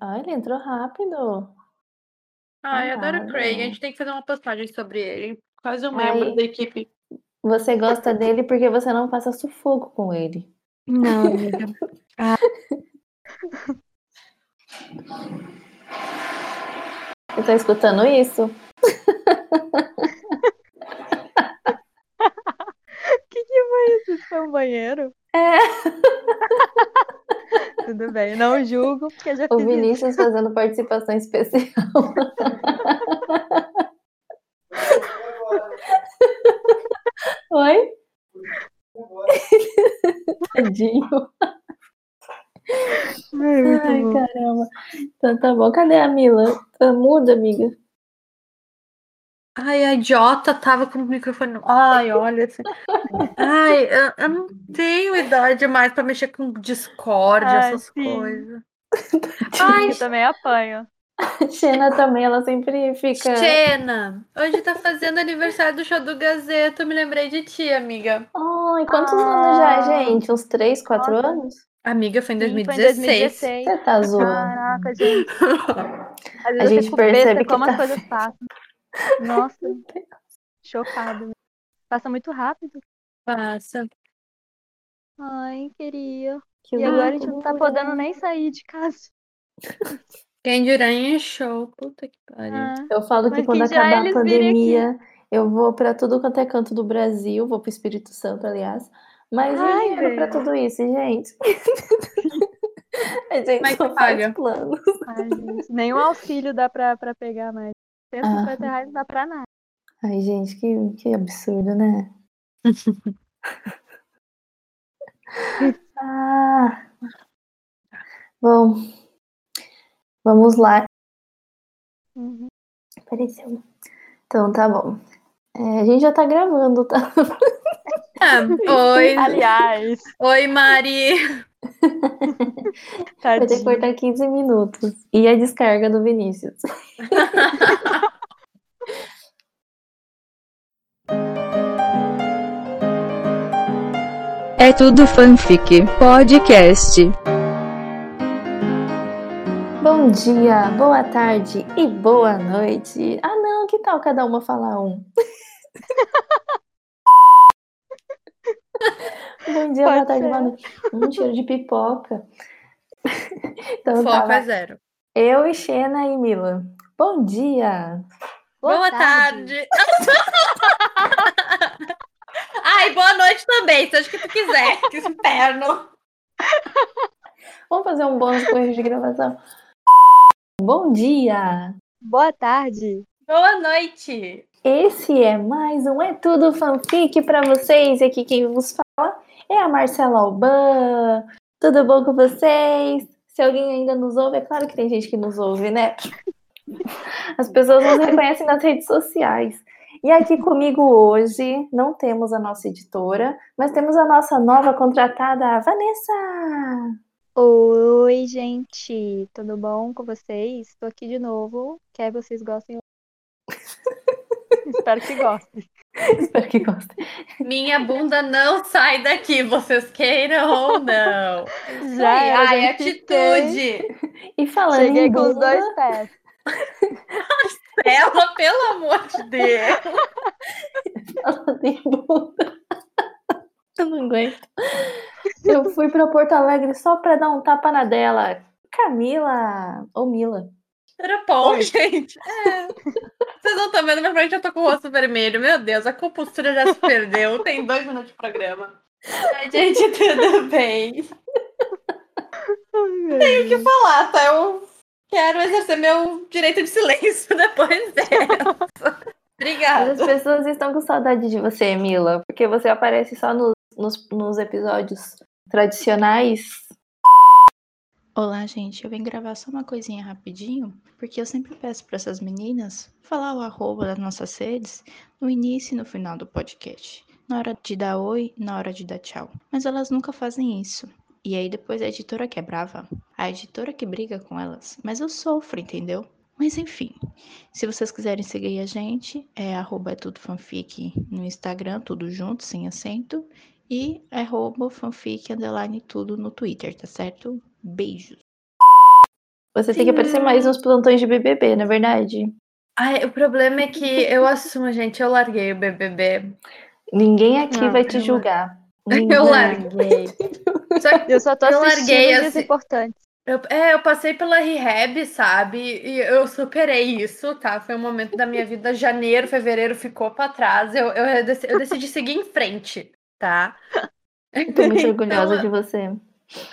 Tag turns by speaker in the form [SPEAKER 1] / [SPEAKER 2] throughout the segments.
[SPEAKER 1] Ah, ele entrou rápido.
[SPEAKER 2] Ai, adoro o
[SPEAKER 1] Amado.
[SPEAKER 2] Craig. A gente tem que fazer uma postagem sobre ele. Quase um membro
[SPEAKER 1] Ai.
[SPEAKER 2] da equipe.
[SPEAKER 1] Você gosta dele porque você não passa sufoco com ele.
[SPEAKER 3] Não, amiga.
[SPEAKER 1] Você tá escutando isso?
[SPEAKER 3] O que, que foi isso? Isso foi um banheiro?
[SPEAKER 1] É.
[SPEAKER 3] Tudo bem, não julgo, porque já
[SPEAKER 1] O
[SPEAKER 3] fiz isso.
[SPEAKER 1] Vinícius fazendo participação especial. Oi? Tadinho.
[SPEAKER 3] Ai,
[SPEAKER 1] Ai, caramba. Então tá bom. Cadê a Mila? Tá muda, amiga?
[SPEAKER 2] Ai, a idiota tava com o microfone. Ai, olha. assim. Ai, eu, eu não tenho idade mais pra mexer com Discord,
[SPEAKER 3] Ai,
[SPEAKER 2] essas
[SPEAKER 3] sim.
[SPEAKER 2] coisas.
[SPEAKER 3] Ai, eu também apanho.
[SPEAKER 1] Xena também, ela sempre fica.
[SPEAKER 2] Xena, hoje tá fazendo aniversário do show do Gazeta. Eu me lembrei de ti, amiga.
[SPEAKER 1] Ai, quantos
[SPEAKER 3] Ah.
[SPEAKER 1] anos já, gente? Uns 3, 4
[SPEAKER 3] Nossa.
[SPEAKER 1] anos?
[SPEAKER 2] Amiga, foi em
[SPEAKER 3] Sim, foi em
[SPEAKER 2] 2016.
[SPEAKER 3] 2016.
[SPEAKER 1] Você tá zoando.
[SPEAKER 3] Caraca, gente.
[SPEAKER 1] A gente percebe que
[SPEAKER 3] como
[SPEAKER 1] tá
[SPEAKER 3] as coisas passam. Nossa, chocada. Passa muito rápido.
[SPEAKER 2] Passa.
[SPEAKER 3] Ai, queria.
[SPEAKER 1] Que
[SPEAKER 3] E agora a gente não tá podendo nem sair de casa.
[SPEAKER 2] Quem dirá em show. Puta que pariu.
[SPEAKER 3] Ah,
[SPEAKER 1] Eu falo que
[SPEAKER 3] Mas
[SPEAKER 1] quando
[SPEAKER 3] dirá
[SPEAKER 1] acabar a pandemia, eu vou pra tudo quanto é canto do Brasil, vou pro Espírito Santo, aliás. Mas
[SPEAKER 3] Ai,
[SPEAKER 1] e pra
[SPEAKER 3] velho.
[SPEAKER 1] tudo isso, gente? a gente
[SPEAKER 2] que
[SPEAKER 1] só
[SPEAKER 2] paga?
[SPEAKER 1] planos.
[SPEAKER 3] ai, gente. Nenhum auxílio dá pra, pra pegar mais. 150 reais não dá pra nada.
[SPEAKER 1] Ai, gente, que, que absurdo, né? ah, bom, vamos lá.
[SPEAKER 3] Uhum.
[SPEAKER 1] Apareceu. Então, tá bom. É, a gente já tá gravando, tá?
[SPEAKER 2] Ah, oi,
[SPEAKER 3] Aliás,
[SPEAKER 2] oi, Mari.
[SPEAKER 1] Vai ter que cortar 15 minutos. E a descarga do Vinícius.
[SPEAKER 4] É tudo fanfic podcast.
[SPEAKER 1] Bom dia, boa tarde e boa noite. Ah, não, que tal cada uma falar um? Bom dia, boa tarde, boa noite. Um cheiro de pipoca. Então,
[SPEAKER 2] Foco
[SPEAKER 1] tava
[SPEAKER 2] é zero.
[SPEAKER 1] eu e Xena e Mila. Bom dia.
[SPEAKER 2] Boa, tarde. Ai, boa noite também, seja o que tu quiser. Que inferno.
[SPEAKER 1] Vamos fazer um bônus com de gravação. Bom dia.
[SPEAKER 3] Boa tarde.
[SPEAKER 2] Boa noite.
[SPEAKER 1] Esse é mais um É Tudo Fanfic para vocês. E aqui quem vos fala é a Marcela Alban. Tudo bom com vocês? Se alguém ainda nos ouve, é claro que tem gente que nos ouve, né? As pessoas nos reconhecem nas redes sociais. E aqui comigo hoje não temos a nossa editora, mas temos a nossa nova contratada, a Vanessa.
[SPEAKER 3] Oi, gente. Tudo bom com vocês? Estou aqui de novo. Quer vocês gostem. Espero que gostem.
[SPEAKER 1] Espero que gostem.
[SPEAKER 2] Minha bunda não sai daqui, vocês queiram ou não.
[SPEAKER 3] Já era,
[SPEAKER 2] ai, atitude.
[SPEAKER 1] E falando
[SPEAKER 3] Cheguei
[SPEAKER 1] em
[SPEAKER 3] com os
[SPEAKER 1] bunda,
[SPEAKER 3] dois pés.
[SPEAKER 2] Ela, pelo amor de Deus.
[SPEAKER 1] falando em bunda. Eu não aguento. Eu fui para Porto Alegre só para dar um tapa na dela. Camila ou Mila.
[SPEAKER 2] Era bom, gente. É. Vocês não estão vendo, mas frente eu tô com o rosto vermelho. Meu Deus, a compostura já se perdeu. Tem dois minutos de programa. Ai, gente, tudo bem. Tenho o que falar, tá? Eu quero exercer meu direito de silêncio depois dessa.
[SPEAKER 1] As
[SPEAKER 2] Obrigada.
[SPEAKER 1] pessoas estão com saudade de você, Mila, porque você aparece só nos, nos, nos episódios tradicionais.
[SPEAKER 5] Olá, gente. Eu vim gravar só uma coisinha rapidinho, porque eu sempre peço para essas meninas falar o arroba das nossas redes no início e no final do podcast. Na hora de dar oi, na hora de dar tchau. Mas elas nunca fazem isso. E aí depois a editora que é brava, a editora que briga com elas. Mas eu sofro, entendeu? Mas enfim, se vocês quiserem seguir a gente, é arroba é tudo fanfic no Instagram, tudo junto, sem acento. E arroba fanfic underline tudo no Twitter, tá certo? Beijos.
[SPEAKER 1] Você tem que aparecer mais nos plantões de BBB, não é verdade?
[SPEAKER 2] Ai, o problema é que eu assumo, gente, eu larguei o BBB.
[SPEAKER 1] Ninguém aqui
[SPEAKER 3] Não,
[SPEAKER 1] vai te
[SPEAKER 2] eu-
[SPEAKER 1] julgar.
[SPEAKER 2] Eu
[SPEAKER 1] Ninguém.
[SPEAKER 2] larguei. Só que
[SPEAKER 3] Eu só tô
[SPEAKER 2] Eu
[SPEAKER 3] assistindo
[SPEAKER 2] larguei assim-
[SPEAKER 3] importantes.
[SPEAKER 2] eu, é, eu passei pela rehab, sabe? E eu superei isso, tá? Foi um momento da minha vida. Janeiro, fevereiro ficou pra trás. Eu, eu, decidi, eu decidi seguir em frente, tá?
[SPEAKER 1] Tô muito orgulhosa
[SPEAKER 2] Então,
[SPEAKER 1] de você.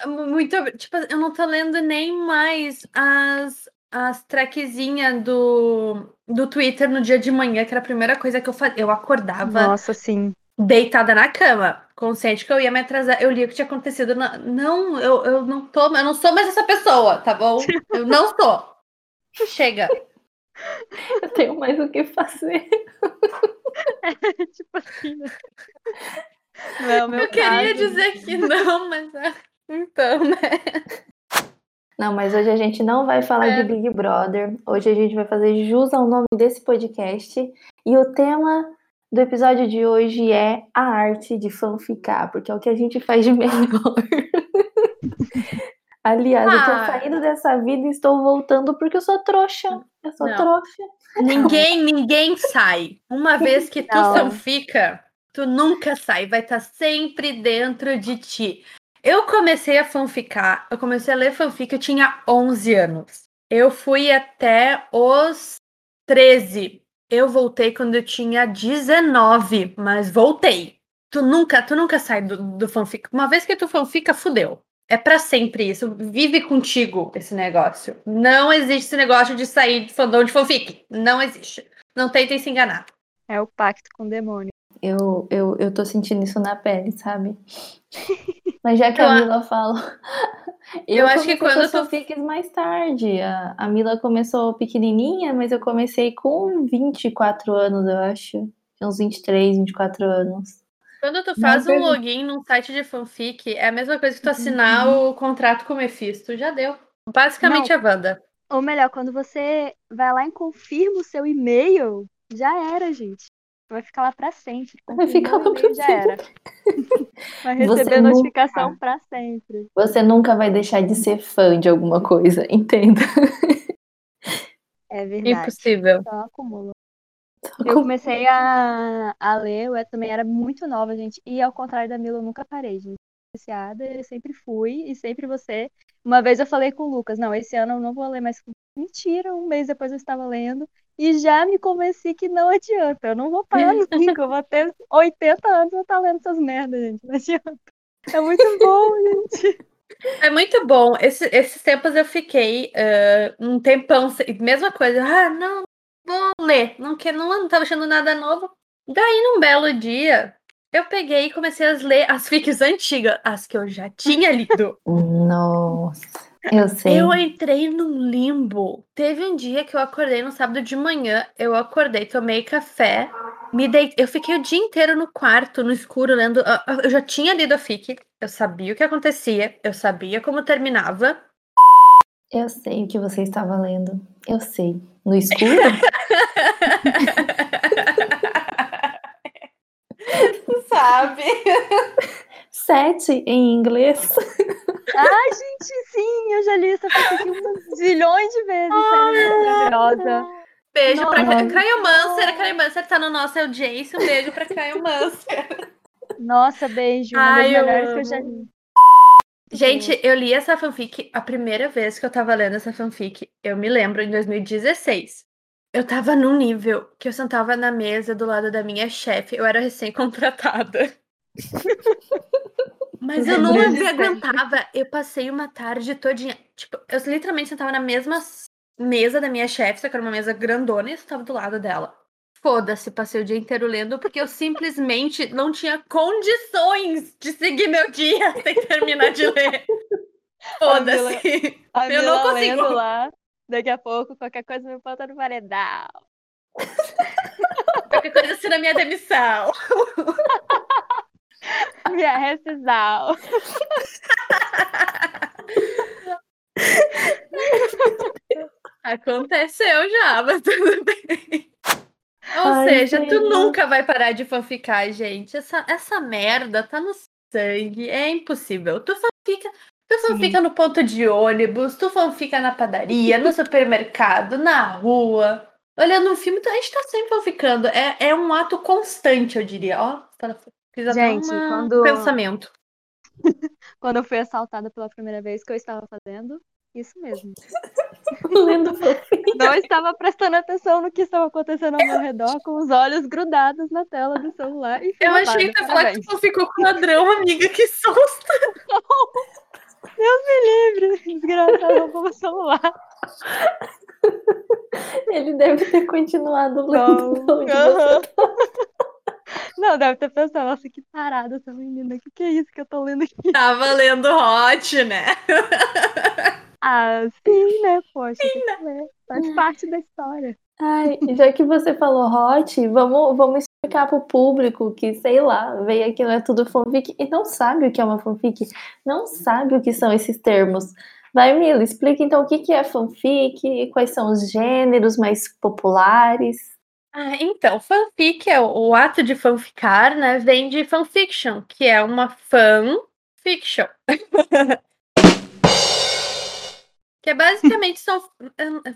[SPEAKER 2] Muito, tipo, eu não tô lendo nem mais as, as trackzinhas do, do Twitter no dia de manhã, que era a primeira coisa que eu fazia. Eu acordava
[SPEAKER 3] Nossa, sim.
[SPEAKER 2] deitada na cama, consciente que eu ia me atrasar. Eu li o que tinha acontecido. Na... Não, eu, eu não tô, eu não sou mais essa pessoa, tá bom? Eu não sou. Chega.
[SPEAKER 1] Eu tenho mais o que fazer.
[SPEAKER 3] tipo assim, né? Não é
[SPEAKER 2] eu queria
[SPEAKER 3] caso.
[SPEAKER 2] dizer que não, mas é. Então, né?
[SPEAKER 1] Não, mas hoje a gente não vai falar
[SPEAKER 2] É.
[SPEAKER 1] de Big Brother. Hoje a gente vai fazer jus ao nome desse podcast. E o tema do episódio de hoje é a arte de fanficar, porque é o que a gente faz de melhor. Aliás, eu tô
[SPEAKER 2] Ah.
[SPEAKER 1] saindo dessa vida e estou voltando porque eu sou trouxa. Eu sou
[SPEAKER 2] Não.
[SPEAKER 1] trouxa.
[SPEAKER 2] Ninguém, ninguém sai. Uma vez que tu
[SPEAKER 3] Não.
[SPEAKER 2] fanfica, tu nunca sai. Vai estar sempre dentro de ti. Eu comecei a fanficar, eu comecei a ler fanfic, eu tinha 11 anos. Eu fui até os 13. Eu voltei quando eu tinha 19, mas voltei. Tu nunca, tu nunca sai do, do fanfic. Uma vez que tu fanfica, fudeu. É pra sempre isso. Vive contigo esse negócio. Não existe esse negócio de sair de fandom de fanfic. Não existe. Não tentem se enganar.
[SPEAKER 3] É o pacto com o demônio.
[SPEAKER 1] Eu, eu, eu tô sentindo isso na pele, sabe? Mas já que
[SPEAKER 2] Eu
[SPEAKER 1] a
[SPEAKER 2] a-
[SPEAKER 1] Mila fala.
[SPEAKER 2] Eu acho que quando
[SPEAKER 1] as
[SPEAKER 2] tu-
[SPEAKER 1] fanfics mais tarde. A, a Mila começou pequenininha, mas eu comecei com 24 anos, eu acho. Uns 23, 24 anos.
[SPEAKER 2] Quando tu
[SPEAKER 1] Não
[SPEAKER 2] faz um
[SPEAKER 1] pergunto.
[SPEAKER 2] login num site de fanfic, é a mesma coisa que tu assinar o contrato com o Mephisto. Já deu. Basicamente a Wanda.
[SPEAKER 3] Ou melhor, quando você vai lá e confirma o seu e-mail, já era, gente. Vai ficar lá pra sempre.
[SPEAKER 1] Vai ficar lá pra
[SPEAKER 3] já era. Vai
[SPEAKER 1] Você
[SPEAKER 3] receber
[SPEAKER 1] nunca-
[SPEAKER 3] notificação pra sempre.
[SPEAKER 1] Você nunca vai deixar de ser fã de alguma coisa, entenda.
[SPEAKER 3] É verdade.
[SPEAKER 2] Impossível.
[SPEAKER 3] Só acumula. Eu
[SPEAKER 1] com-
[SPEAKER 3] comecei a, a ler, eu também era muito nova, gente. E ao contrário da Mila, eu nunca parei, gente. Viciada, eu sempre fui e sempre você. Uma vez eu falei com o Lucas, não, esse ano eu não vou ler mais. Mentira, um mês depois eu estava lendo e já me convenci que não adianta. Eu não vou parar nunca, eu vou ter 80 anos e vou estar lendo essas merdas, gente. Não adianta. É muito bom, gente.
[SPEAKER 2] É muito bom. Esse- esses tempos eu fiquei ah, um tempão. Mesma coisa. Ah, não, vou ler. Não, quero, não, não tava achando nada novo. Daí, num belo dia, eu peguei e comecei a ler as fics antigas, as que eu já tinha lido.
[SPEAKER 1] Nossa, eu sei.
[SPEAKER 2] Eu entrei num limbo. Teve um dia que eu acordei no sábado de manhã. Eu acordei, tomei café, me dei. Eu fiquei o dia inteiro no quarto, no escuro, lendo. ah, ah, Eu já tinha lido a fic, eu sabia o que acontecia, eu sabia como terminava.
[SPEAKER 1] Eu sei o que você estava lendo. Eu sei. No escuro?
[SPEAKER 2] Sabe?
[SPEAKER 1] Sete em inglês.
[SPEAKER 3] Ai, gente, sim, eu já li essa fic aqui umas zilhões de vezes. é maravilhosa.
[SPEAKER 2] Beijo pra
[SPEAKER 1] Nossa.
[SPEAKER 2] Caio Mancer. A Caio Mancer tá no nosso audiência. Um beijo pra Caio Mancer.
[SPEAKER 3] Nossa, beijo. Uma
[SPEAKER 2] Ai,
[SPEAKER 3] das
[SPEAKER 2] eu
[SPEAKER 3] melhores que eu já li.
[SPEAKER 2] Gente, eu li essa fanfic a primeira vez que eu tava lendo essa fanfic. Eu me lembro em 2016. Eu tava num nível que eu sentava na mesa do lado da minha chefe. Eu era recém-contratada. Mas eu não me aguentava. Eu passei uma tarde todinha. Tipo, eu literalmente sentava na mesma mesa da minha chefe, só que era uma mesa grandona e eu estava do lado dela. Foda-se, passei o dia inteiro lendo porque eu simplesmente não tinha condições de seguir meu dia sem terminar de ler. Foda-se. Eu não consigo.
[SPEAKER 3] lá. Daqui a pouco, qualquer coisa me bota no paredão.
[SPEAKER 2] Qualquer coisa assim na minha demissão.
[SPEAKER 3] Minha rescisão.
[SPEAKER 2] Aconteceu já, mas tudo bem. Ou
[SPEAKER 1] Ai,
[SPEAKER 2] seja, tu nunca vai parar de fanficar, gente. Essa, essa merda tá no sangue. É impossível. Tu fanfica, tu fanfica no ponto de ônibus, tu fanfica na padaria, no supermercado, na rua. Olhando um filme, a gente tá sempre fanficando. É, é um ato constante, eu diria. Ó, tá- fiz até
[SPEAKER 3] Gente,
[SPEAKER 2] uma-
[SPEAKER 3] quando-
[SPEAKER 2] pensamento.
[SPEAKER 3] Quando eu fui assaltada pela primeira vez, que eu estava fazendo isso mesmo.
[SPEAKER 1] Lendo.
[SPEAKER 3] Não estava prestando atenção no que estava acontecendo ao meu redor, com os olhos grudados na tela do celular. E
[SPEAKER 2] Eu achei que falar que tu fanficou com ladrão, amiga. Que susto!
[SPEAKER 3] livre, desgraçado, roubou meu celular.
[SPEAKER 1] Ele deve ter continuado lendo.
[SPEAKER 3] Não. Não, deve ter pensado, nossa, que parada essa menina. O que, que é isso que eu tô lendo aqui?
[SPEAKER 2] Tava lendo hot, né?
[SPEAKER 3] Ah, sim, né? Poxa, que ler. Faz parte da história.
[SPEAKER 1] Ai, já que você falou hot, vamos, vamos explicar pro público que, sei lá, veio aqui, não é tudo fanfic e não sabe o que é uma fanfic, não sabe o que são esses termos. Vai, Mila, explica então o que que é fanfic, quais são os gêneros mais populares.
[SPEAKER 2] Ah, então, fanfic é o, o ato de fanficar, né? Vem de fanfiction, que é uma fanfiction. que é basicamente são.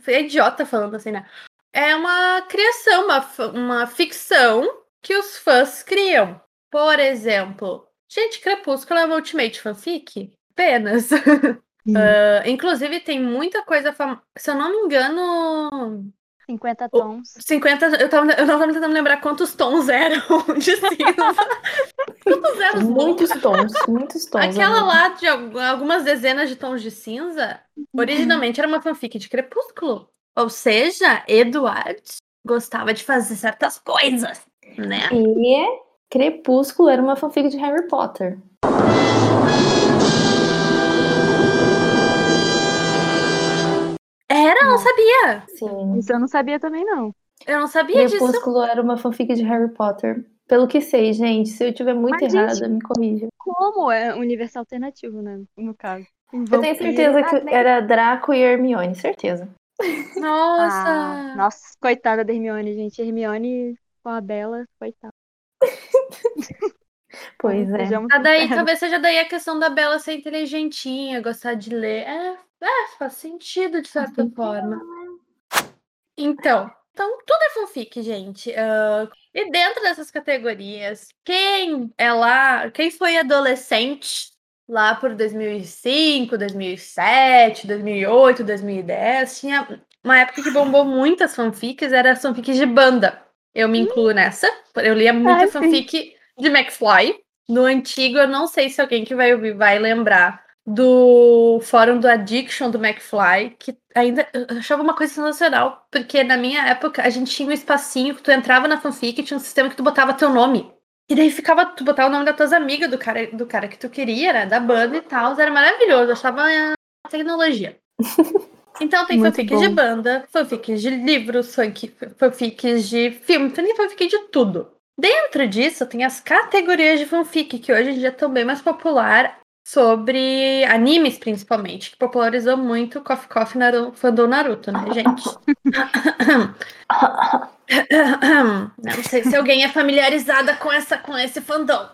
[SPEAKER 2] É idiota falando assim, né? É uma criação, uma, uma ficção que os fãs criam. Por exemplo, gente, Crepúsculo é uma Ultimate Fanfic? Apenas. Ah, inclusive, tem muita coisa famosa. Se eu não me engano,
[SPEAKER 3] 50 tons.
[SPEAKER 2] 50. Eu, tava, eu não tava tentando lembrar quantos tons eram de cinza. quantos eram os
[SPEAKER 1] Muitos tons, muitos tons.
[SPEAKER 2] Aquela
[SPEAKER 1] amiga.
[SPEAKER 2] lá de al- algumas dezenas de tons de cinza, originalmente era uma fanfic de Crepúsculo. Ou seja, Edward gostava de fazer certas coisas, né?
[SPEAKER 1] E Crepúsculo era uma fanfic de Harry Potter.
[SPEAKER 2] Era, não sabia.
[SPEAKER 1] Sim.
[SPEAKER 3] Isso eu não sabia também, não.
[SPEAKER 2] Eu não sabia disso.
[SPEAKER 1] Crepúsculo era uma fanfic de Harry Potter. Pelo que sei, gente, se eu tiver muito
[SPEAKER 3] Mas,
[SPEAKER 1] errada,
[SPEAKER 3] gente,
[SPEAKER 1] me corrija.
[SPEAKER 3] Como é um universo alternativo, né? No caso.
[SPEAKER 1] Eu tenho certeza que era Draco e Hermione, certeza.
[SPEAKER 2] Nossa.
[SPEAKER 3] Ah, nossa, coitada da Hermione, gente. Hermione com a Bela, coitada.
[SPEAKER 1] Pois é.
[SPEAKER 3] Sejamos
[SPEAKER 2] Ah, daí, talvez seja daí a questão da Bela ser inteligentinha, gostar de ler. É, é, faz sentido de certa forma. Então, então, tudo é fanfic, gente. Ah, e dentro dessas categorias, quem é lá, quem foi adolescente lá por 2005, 2007, 2008, 2010, tinha uma época que bombou muitas fanfics, era fanfics de banda. Eu me incluo nessa. Eu lia muita
[SPEAKER 3] Ah, sim.
[SPEAKER 2] fanfic de McFly. No antigo, eu não sei se alguém que vai ouvir vai lembrar do fórum do Addiction do McFly, que ainda eu achava uma coisa sensacional, porque na minha época a gente tinha um espacinho que tu entrava na fanfic e tinha um sistema que tu botava teu nome. E daí ficava, tu botava o nome das tuas amigas, do cara, do cara que tu queria, né? Da banda e tal. Era maravilhoso, eu achava a tecnologia. Então tem
[SPEAKER 3] Muito
[SPEAKER 2] fanfics de banda, fanfics de livros, fanfic- fanfics de filme, tem fanfic de tudo. Dentro disso tem as categorias de fanfic, que hoje em dia estão bem mais popular sobre animes, principalmente, que popularizou muito Coffee Coffee Naru, fandom Naruto, né, gente? Não sei se alguém é familiarizada com, essa, com esse fandom.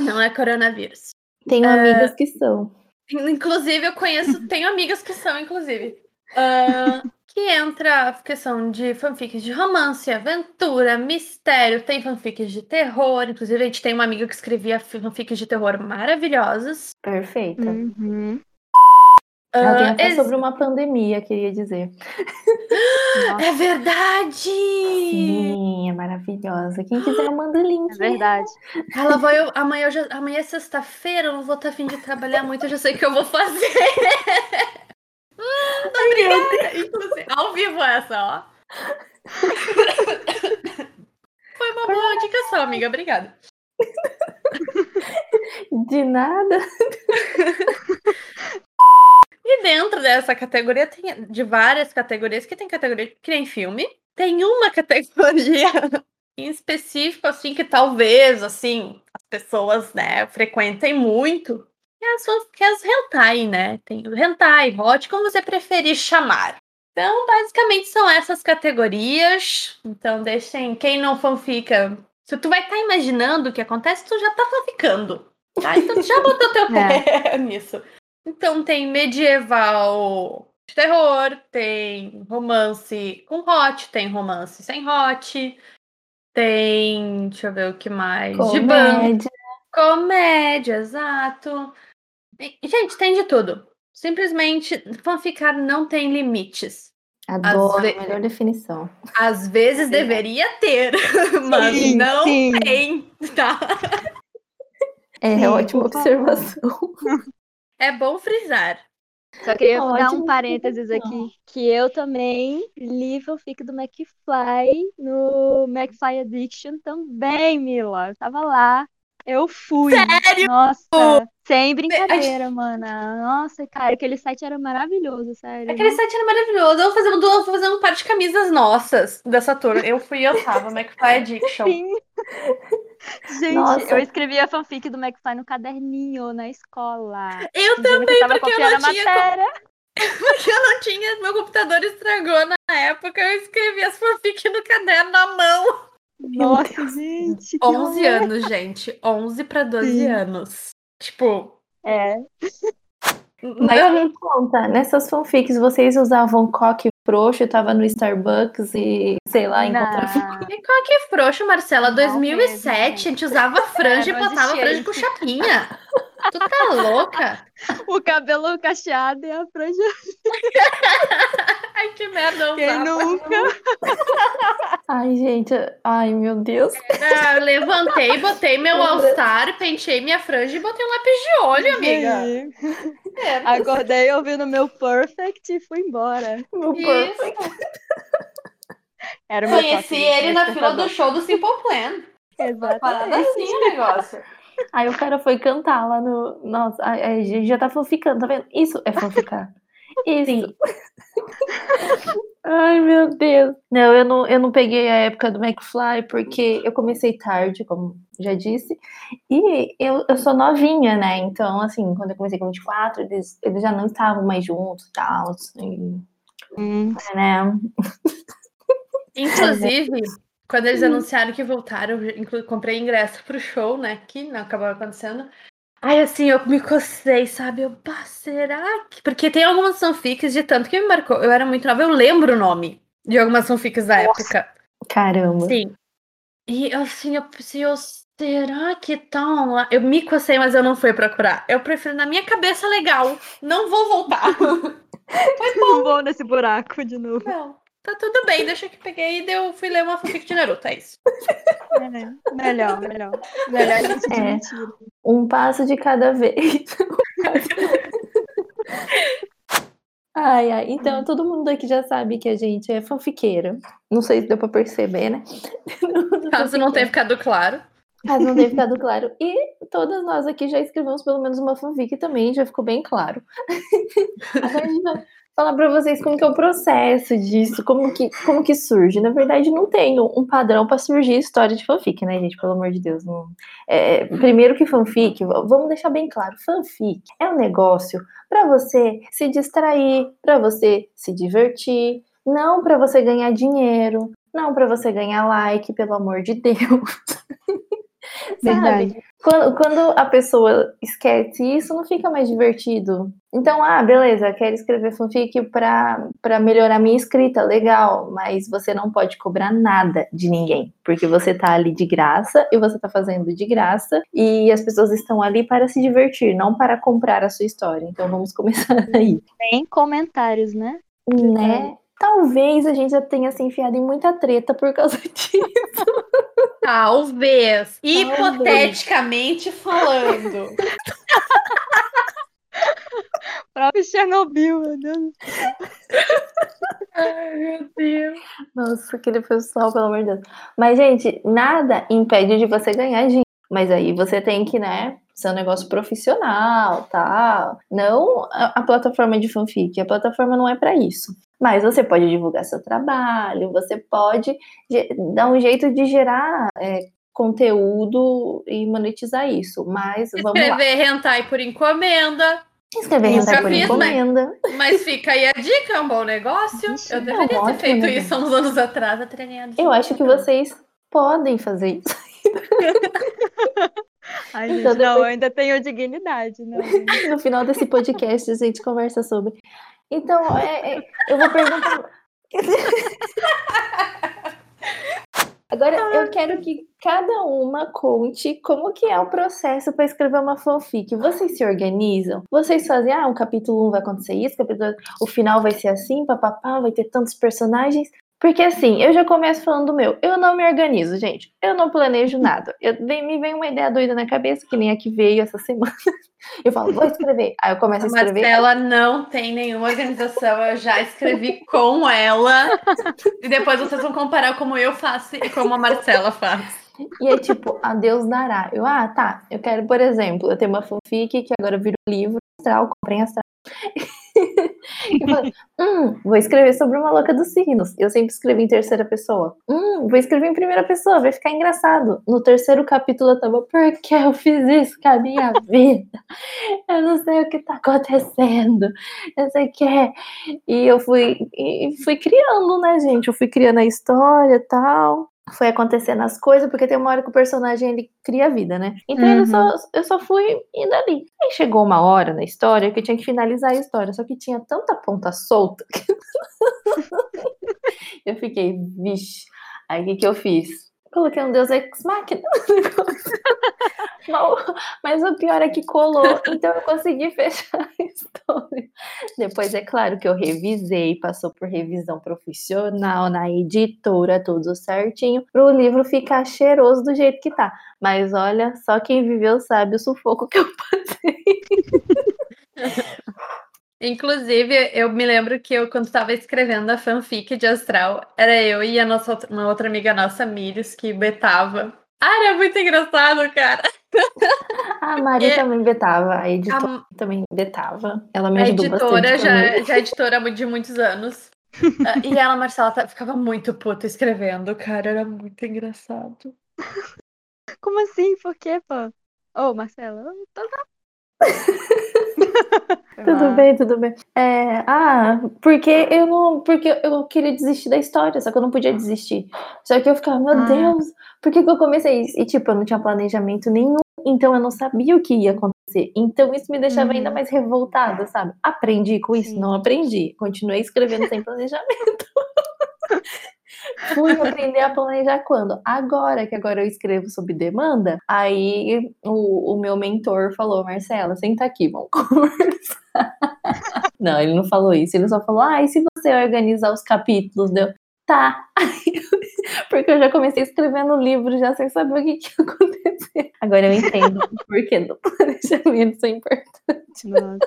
[SPEAKER 2] Não é coronavírus.
[SPEAKER 1] Tenho amigas que são.
[SPEAKER 2] Inclusive, eu conheço, tenho amigas que são, inclusive. Ah, que entra a questão de fanfics de romance, aventura, mistério, tem fanfics de terror. Inclusive, a gente tem uma amiga que escrevia fanfics de terror maravilhosas.
[SPEAKER 1] Perfeita.
[SPEAKER 3] Uhum.
[SPEAKER 1] Ela tem
[SPEAKER 2] Ah,
[SPEAKER 1] até
[SPEAKER 2] ex-
[SPEAKER 1] sobre uma pandemia, queria dizer.
[SPEAKER 2] É verdade!
[SPEAKER 1] Sim, é maravilhosa. Quem quiser, manda o link.
[SPEAKER 3] é verdade.
[SPEAKER 2] Ela vai. eu- amanhã, eu já, amanhã é sexta-feira, eu não vou estar afim de trabalhar muito, eu já sei o que eu vou fazer. obrigada. Inclusive, ao vivo essa, ó. Foi uma boa indicação, amiga. Obrigada.
[SPEAKER 1] De nada.
[SPEAKER 2] E dentro dessa categoria, tem de várias categorias, que tem categoria que nem filme. Tem uma categoria em específico, assim, que talvez, assim, as pessoas, né, frequentem muito. Que é as, que é as hentai, né? Tem o hentai, hot, como você preferir chamar. Então, basicamente, são essas categorias. Então, deixem, quem não fanfica... Se tu vai estar imaginando o que acontece, tu já tá fanficando. Tá? Então tu já botou teu pé nisso. Então tem medieval de terror, tem romance com hot, tem romance sem hot, tem. Deixa eu ver o que mais. De banco.
[SPEAKER 1] Comédia.
[SPEAKER 2] Exato. E, gente, tem de tudo. Simplesmente, fanficar não tem limites.
[SPEAKER 1] Adoro,
[SPEAKER 2] ve-
[SPEAKER 1] melhor definição.
[SPEAKER 2] Às vezes deveria ter, mas
[SPEAKER 3] Sim,
[SPEAKER 2] não
[SPEAKER 3] sim.
[SPEAKER 2] tem, tá?
[SPEAKER 1] É
[SPEAKER 3] Sim,
[SPEAKER 1] ótima observação.
[SPEAKER 2] É bom frisar.
[SPEAKER 3] Só queria dar
[SPEAKER 1] Ótimo.
[SPEAKER 3] um parênteses aqui, que eu também li fanfic do McFly no McFly Addiction também, Mila. Eu tava lá, eu fui.
[SPEAKER 2] Sério?
[SPEAKER 3] Nossa, sem brincadeira, mana. Nossa, cara, aquele site era maravilhoso, sério.
[SPEAKER 2] Aquele site era maravilhoso. Eu vou fazer, um- eu vou fazer um par de camisas nossas dessa turma. Eu fui e eu tava, McFly Addiction.
[SPEAKER 3] Sim. Gente,
[SPEAKER 1] Nossa.
[SPEAKER 3] eu escrevi a fanfic do McFly no caderninho, na escola.
[SPEAKER 2] Eu também,
[SPEAKER 3] tava
[SPEAKER 2] porque eu não tinha
[SPEAKER 3] matéria.
[SPEAKER 2] Porque eu não tinha, meu computador estragou na época, eu escrevi as fanfic no caderno na mão.
[SPEAKER 3] Nossa, gente. que
[SPEAKER 2] 11
[SPEAKER 3] horror.
[SPEAKER 2] anos, gente. 11 pra 12
[SPEAKER 3] Sim.
[SPEAKER 2] anos. Tipo,
[SPEAKER 3] É.
[SPEAKER 1] Mas
[SPEAKER 2] eu
[SPEAKER 1] me conta, nessas fanfics vocês usavam coque frouxo, eu tava no Starbucks e, sei lá, encontrava.
[SPEAKER 3] Não.
[SPEAKER 2] E qual que é frouxo, Marcela?
[SPEAKER 3] Não
[SPEAKER 2] 2007,
[SPEAKER 3] mesmo,
[SPEAKER 2] a gente usava franja
[SPEAKER 3] É,
[SPEAKER 2] e
[SPEAKER 3] não
[SPEAKER 2] botava franja com chapinha. Tu tá louca?
[SPEAKER 3] O cabelo cacheado e a franja.
[SPEAKER 2] Ai, que merda,
[SPEAKER 3] Quem
[SPEAKER 2] usava.
[SPEAKER 3] nunca?
[SPEAKER 1] Ai, gente, ai, meu Deus.
[SPEAKER 2] Ah, eu levantei, botei meu All-Star, penteei minha franja e botei um lápis de olho, amiga.
[SPEAKER 3] Aí,
[SPEAKER 2] Merda.
[SPEAKER 3] Acordei ouvindo meu Perfect e fui embora.
[SPEAKER 1] Meu
[SPEAKER 2] Isso.
[SPEAKER 1] perfect.
[SPEAKER 3] Era
[SPEAKER 2] Conheci ele na fila do show do Simple Plan. Parada
[SPEAKER 3] Exatamente.
[SPEAKER 2] assim o negócio.
[SPEAKER 1] Aí o cara foi cantar lá no. Nossa, a gente já tá fanficando, tá vendo? Isso é fanficar. Isso. Ai, meu Deus. Não, eu não, eu não peguei a época do McFly porque eu comecei tarde, como já disse. E eu, eu sou novinha, né? Então, assim, quando eu comecei com 24, eles, eles já não estavam mais juntos e tal. assim,
[SPEAKER 3] Hum,
[SPEAKER 1] né?
[SPEAKER 2] Inclusive, quando eles anunciaram que voltaram, eu comprei ingresso pro show, né? Que não acabou acontecendo. Ai, assim, eu me cocei, sabe? Eu, pá, será que. Porque tem algumas fanfics de tanto que me marcou. Eu era muito nova, eu lembro o nome de algumas fanfics da época.
[SPEAKER 1] Caramba.
[SPEAKER 2] Sim. E assim, eu pensei, eu, será que estão lá? Eu me cocei, mas eu não fui procurar. Eu prefiro na minha cabeça legal. Não vou voltar.
[SPEAKER 3] não vou nesse buraco de novo.
[SPEAKER 2] não. Tá tudo bem, deixa que peguei e deu, fui ler uma fanfic de Naruto, é isso.
[SPEAKER 3] É, melhor, melhor. Melhor a gente
[SPEAKER 1] É. Um passo de cada vez. Ai, ai. Então, todo mundo aqui já sabe que a gente é fanfiqueira. Não sei se deu pra perceber, né?
[SPEAKER 2] Caso não tenha ficado claro.
[SPEAKER 1] Caso não tenha ficado claro. E todas nós aqui já escrevemos pelo menos uma fanfic também, já ficou bem claro. Agora a gente vai falar pra vocês como que é o processo disso, como que, como que surge. Na verdade, não tem um padrão pra surgir história de fanfic, né, gente? Pelo amor de Deus. Não... É, primeiro que fanfic, vamos deixar bem claro, fanfic é um negócio pra você se distrair, pra você se divertir, não pra você ganhar dinheiro, não pra você ganhar like, pelo amor de Deus.
[SPEAKER 3] Verdade.
[SPEAKER 1] Sabe? Quando, quando a pessoa esquece isso, não fica mais divertido. Então, ah, beleza, quero escrever fanfic pra melhorar minha escrita, legal, mas você não pode cobrar nada de ninguém, porque você tá ali de graça e você tá fazendo de graça e as pessoas estão ali para se divertir, não para comprar a sua história. Então, vamos começar aí,
[SPEAKER 3] Tem comentários, né?
[SPEAKER 1] né? Talvez a gente já tenha se enfiado em muita treta por causa disso.
[SPEAKER 2] Talvez. Hipoteticamente falando.
[SPEAKER 3] Próprio Chernobyl, meu Deus.
[SPEAKER 2] Ai, meu Deus.
[SPEAKER 1] Nossa, aquele pessoal, pelo amor de Deus. Mas, gente, nada impede de você ganhar dinheiro. Mas aí você tem que, né, ser um negócio profissional, tal. Não a, a plataforma de fanfic. A plataforma não é pra isso. Mas você pode divulgar seu trabalho, você pode dar um jeito de gerar é, conteúdo e monetizar isso. Mas vamos lá.
[SPEAKER 2] Escrever hentai por encomenda.
[SPEAKER 1] Escrever
[SPEAKER 2] Nunca
[SPEAKER 1] hentai por
[SPEAKER 2] fiz, mas-
[SPEAKER 1] encomenda.
[SPEAKER 2] Mas fica aí a dica, é um bom negócio. Eu
[SPEAKER 3] é
[SPEAKER 2] deveria ter
[SPEAKER 1] ótimo
[SPEAKER 2] feito isso há uns anos atrás, a treinando.
[SPEAKER 1] Eu acho que vocês podem fazer isso.
[SPEAKER 3] Ai, gente,
[SPEAKER 1] Então,
[SPEAKER 3] não,
[SPEAKER 1] depois-
[SPEAKER 3] eu ainda tenho dignidade, não. gente.
[SPEAKER 1] No final desse podcast a gente conversa sobre. Então, é, é, eu vou perguntar. Agora, eu quero que cada uma conte como que é o processo para escrever uma fanfic. Vocês se organizam? Vocês fazem, ah, o capítulo 1 vai acontecer isso, capítulo... o final vai ser assim, papapá, vai ter tantos personagens. Porque assim, eu já começo falando do meu. Eu não me organizo, gente. Eu não planejo nada. Eu, me vem uma ideia doida na cabeça, que nem a que veio essa semana. Eu falo, vou escrever. Aí eu começo a
[SPEAKER 2] A
[SPEAKER 1] escrever.
[SPEAKER 2] Marcela não tem nenhuma organização, eu já escrevi com ela. E depois vocês vão comparar como eu faço e como a Marcela faz.
[SPEAKER 1] E é tipo, a Deus dará. Eu, ah, tá. Eu quero, por exemplo, eu tenho uma fanfic que agora virou livro astral, comprei astral. Falei, hum, vou escrever sobre uma louca dos signos. Eu sempre escrevo em terceira pessoa. Hum, vou escrever em primeira pessoa, vai ficar engraçado. No terceiro capítulo eu tava, por que eu fiz isso com a minha vida? Eu não sei o que tá acontecendo. Eu sei que é. E eu fui, e fui criando, né, gente? Eu fui criando a história e tal foi acontecendo as coisas, porque tem uma hora que o personagem ele cria vida, né? Então
[SPEAKER 3] Uhum.
[SPEAKER 1] só, eu só fui indo ali. Aí chegou uma hora na história que eu tinha que finalizar a história, só que tinha tanta ponta solta que eu fiquei, vixe. Aí o que, que eu fiz? Coloquei um Deus Ex Machina Mas o pior é que colou, então eu consegui fechar a história. Depois, é claro que eu revisei, passou por revisão profissional na editora, tudo certinho, para o livro ficar cheiroso do jeito que tá. Mas olha, só quem viveu sabe o sufoco que eu passei.
[SPEAKER 2] Inclusive, eu me lembro que eu, quando estava escrevendo a fanfic de Astral, era eu e a nossa outra- uma outra amiga nossa, Mirius, que betava. Ah, era muito engraçado, cara.
[SPEAKER 1] A Mari
[SPEAKER 2] É.
[SPEAKER 1] também betava, a editora
[SPEAKER 2] A,
[SPEAKER 1] também betava. Ela me
[SPEAKER 2] a
[SPEAKER 1] ajudou
[SPEAKER 2] editora
[SPEAKER 1] bastante.
[SPEAKER 2] já,
[SPEAKER 1] também.
[SPEAKER 2] já é editora de muitos anos. Ah, e ela, Marcela, tá- ficava muito puta escrevendo, cara. Era muito engraçado.
[SPEAKER 3] Como assim? Por quê, pô? Ô, Marcela, então tá.
[SPEAKER 1] Tudo bem, tudo bem. É, ah, porque eu não. Porque eu queria desistir da história, só que eu não podia desistir. Só que eu ficava, meu
[SPEAKER 3] Ah.
[SPEAKER 1] Deus, por que, que eu comecei isso? E tipo, eu não tinha planejamento nenhum, então eu não sabia o que ia acontecer. Então isso me deixava
[SPEAKER 3] Uhum.
[SPEAKER 1] ainda mais revoltada, sabe? Aprendi com isso?
[SPEAKER 3] Sim.
[SPEAKER 1] Não aprendi. Continuei escrevendo sem planejamento. Fui aprender a planejar quando? Agora, que agora eu escrevo sob demanda, aí o, o meu mentor falou, Marcela, senta aqui, vamos conversar. Não, ele não falou isso, ele só falou, ah, e se você organizar os capítulos? Deu, tá. Porque eu já comecei escrevendo o livro, já sem saber o que, que ia acontecer. Agora eu entendo o porquê do planejamento ser importante.
[SPEAKER 3] Nossa.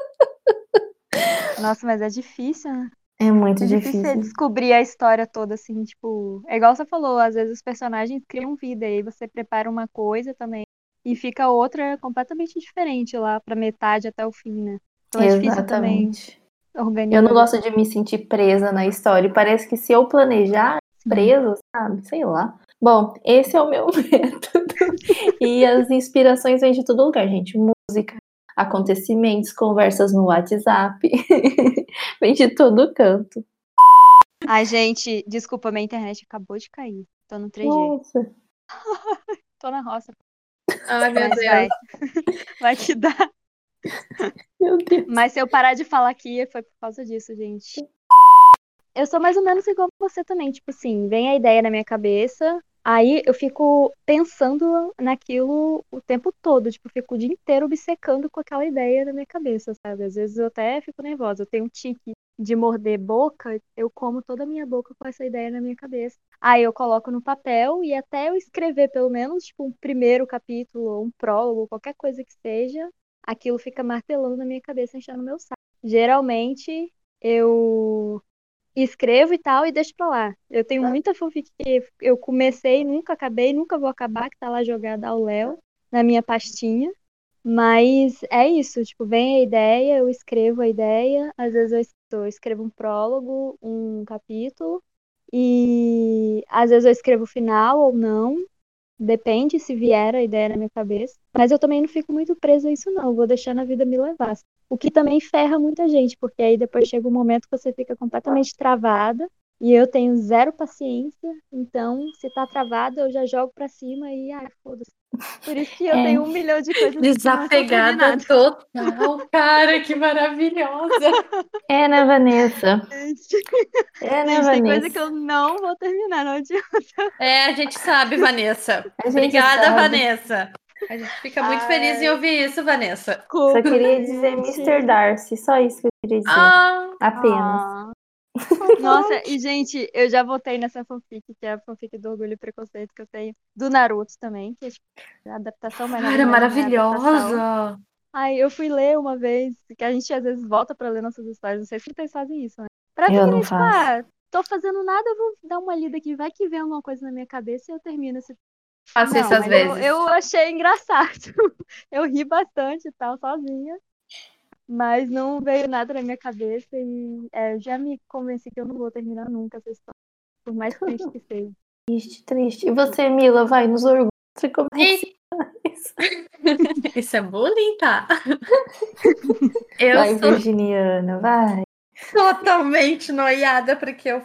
[SPEAKER 3] Nossa, mas é difícil, né?
[SPEAKER 1] É muito
[SPEAKER 3] É difícil você
[SPEAKER 1] difícil.
[SPEAKER 3] descobrir a história toda, assim, tipo. É igual você falou, às vezes os personagens criam vida, e aí você prepara uma coisa também e fica outra completamente diferente lá pra metade até o fim, né? Então é
[SPEAKER 1] Exatamente.
[SPEAKER 3] organizar.
[SPEAKER 1] Eu não gosto de me sentir presa na história. e Parece que se eu planejar, preso, sabe? Sei lá. Bom, esse é o meu método. E as inspirações vêm de todo lugar, gente. Música, acontecimentos, conversas no WhatsApp. Vem de todo canto.
[SPEAKER 3] Ai, gente, desculpa, minha internet acabou de cair. Tô no 3G.
[SPEAKER 1] Nossa,
[SPEAKER 3] Tô na roça.
[SPEAKER 2] Ai, meu Deus.
[SPEAKER 3] vai. Vai que dá.
[SPEAKER 1] meu Deus.
[SPEAKER 3] Mas se eu parar de falar aqui, foi por causa disso, gente. Eu sou mais ou menos igual você também. Tipo assim, vem a ideia na minha cabeça, aí eu fico pensando naquilo o tempo todo. Tipo, eu fico o dia inteiro obcecando com aquela ideia na minha cabeça, sabe? Às vezes eu até fico nervosa. Eu tenho um tique de morder boca, eu como toda a minha boca com essa ideia na minha cabeça. Aí eu coloco no papel e até eu escrever pelo menos, tipo, um primeiro capítulo, um prólogo, qualquer coisa que seja, aquilo fica martelando na minha cabeça, enchendo meu saco. Geralmente eu escrevo e tal e deixo pra lá. Eu tenho muita fanfic que eu comecei, nunca acabei, nunca vou acabar, que tá lá jogada ao Léo, na minha pastinha. Mas é isso, tipo, vem a ideia, eu escrevo a ideia, às vezes eu es- eu escrevo um prólogo, um capítulo, e às vezes eu escrevo o final ou não, depende se vier a ideia na minha cabeça. Mas eu também não fico muito presa a isso, não, vou deixando a vida me levar. O que também ferra muita gente, porque aí depois chega um momento que você fica completamente travada E eu tenho zero paciência, então se tá travado eu já jogo pra cima e ai, foda-se. Por isso que eu
[SPEAKER 1] É.
[SPEAKER 3] tenho um milhão de coisas
[SPEAKER 2] Desapegada total. Cara, que maravilhosa.
[SPEAKER 1] É, né, Vanessa?
[SPEAKER 3] Gente,
[SPEAKER 1] É, né,
[SPEAKER 3] gente, tem coisa
[SPEAKER 1] Vanessa?
[SPEAKER 3] que eu não vou terminar, não adianta.
[SPEAKER 2] É, a gente sabe, Vanessa.
[SPEAKER 1] Gente
[SPEAKER 2] Obrigada,
[SPEAKER 1] sabe.
[SPEAKER 2] Vanessa. A gente fica muito feliz em ouvir isso, Vanessa.
[SPEAKER 1] Só queria dizer Mr. Darcy, só isso que eu queria dizer.
[SPEAKER 2] Ah,
[SPEAKER 1] Apenas.
[SPEAKER 3] Ah. Nossa, e gente, eu já votei nessa fanfic, que é a fanfic do Orgulho e Preconceito que eu tenho, do Naruto também, que é tipo, a adaptação, na
[SPEAKER 2] cara,
[SPEAKER 3] é adaptação.
[SPEAKER 2] maravilhosa.
[SPEAKER 3] Ai, eu fui ler uma vez, que a gente às vezes volta pra ler nossas histórias, não sei se vocês fazem isso, né? Pra
[SPEAKER 1] Eu
[SPEAKER 3] ficar,
[SPEAKER 1] não
[SPEAKER 3] tipo,
[SPEAKER 1] faço.
[SPEAKER 3] ah, tô fazendo nada, vou dar uma lida aqui, vai que vem alguma coisa na minha cabeça e eu termino esse
[SPEAKER 2] Faço isso às vezes.
[SPEAKER 3] Eu, eu achei engraçado. Eu ri bastante e tal, sozinha. Mas não veio nada na minha cabeça e é, eu já me convenci que eu não vou terminar nunca essa história. Por mais triste que seja.
[SPEAKER 1] Triste, triste. E você, Mila, vai nos orgulhos. Como é que
[SPEAKER 2] E-
[SPEAKER 1] isso?
[SPEAKER 2] Isso é bullying, tá? Eu
[SPEAKER 1] Vai,
[SPEAKER 2] sou
[SPEAKER 1] Virginiana, vai.
[SPEAKER 2] totalmente noiada porque eu.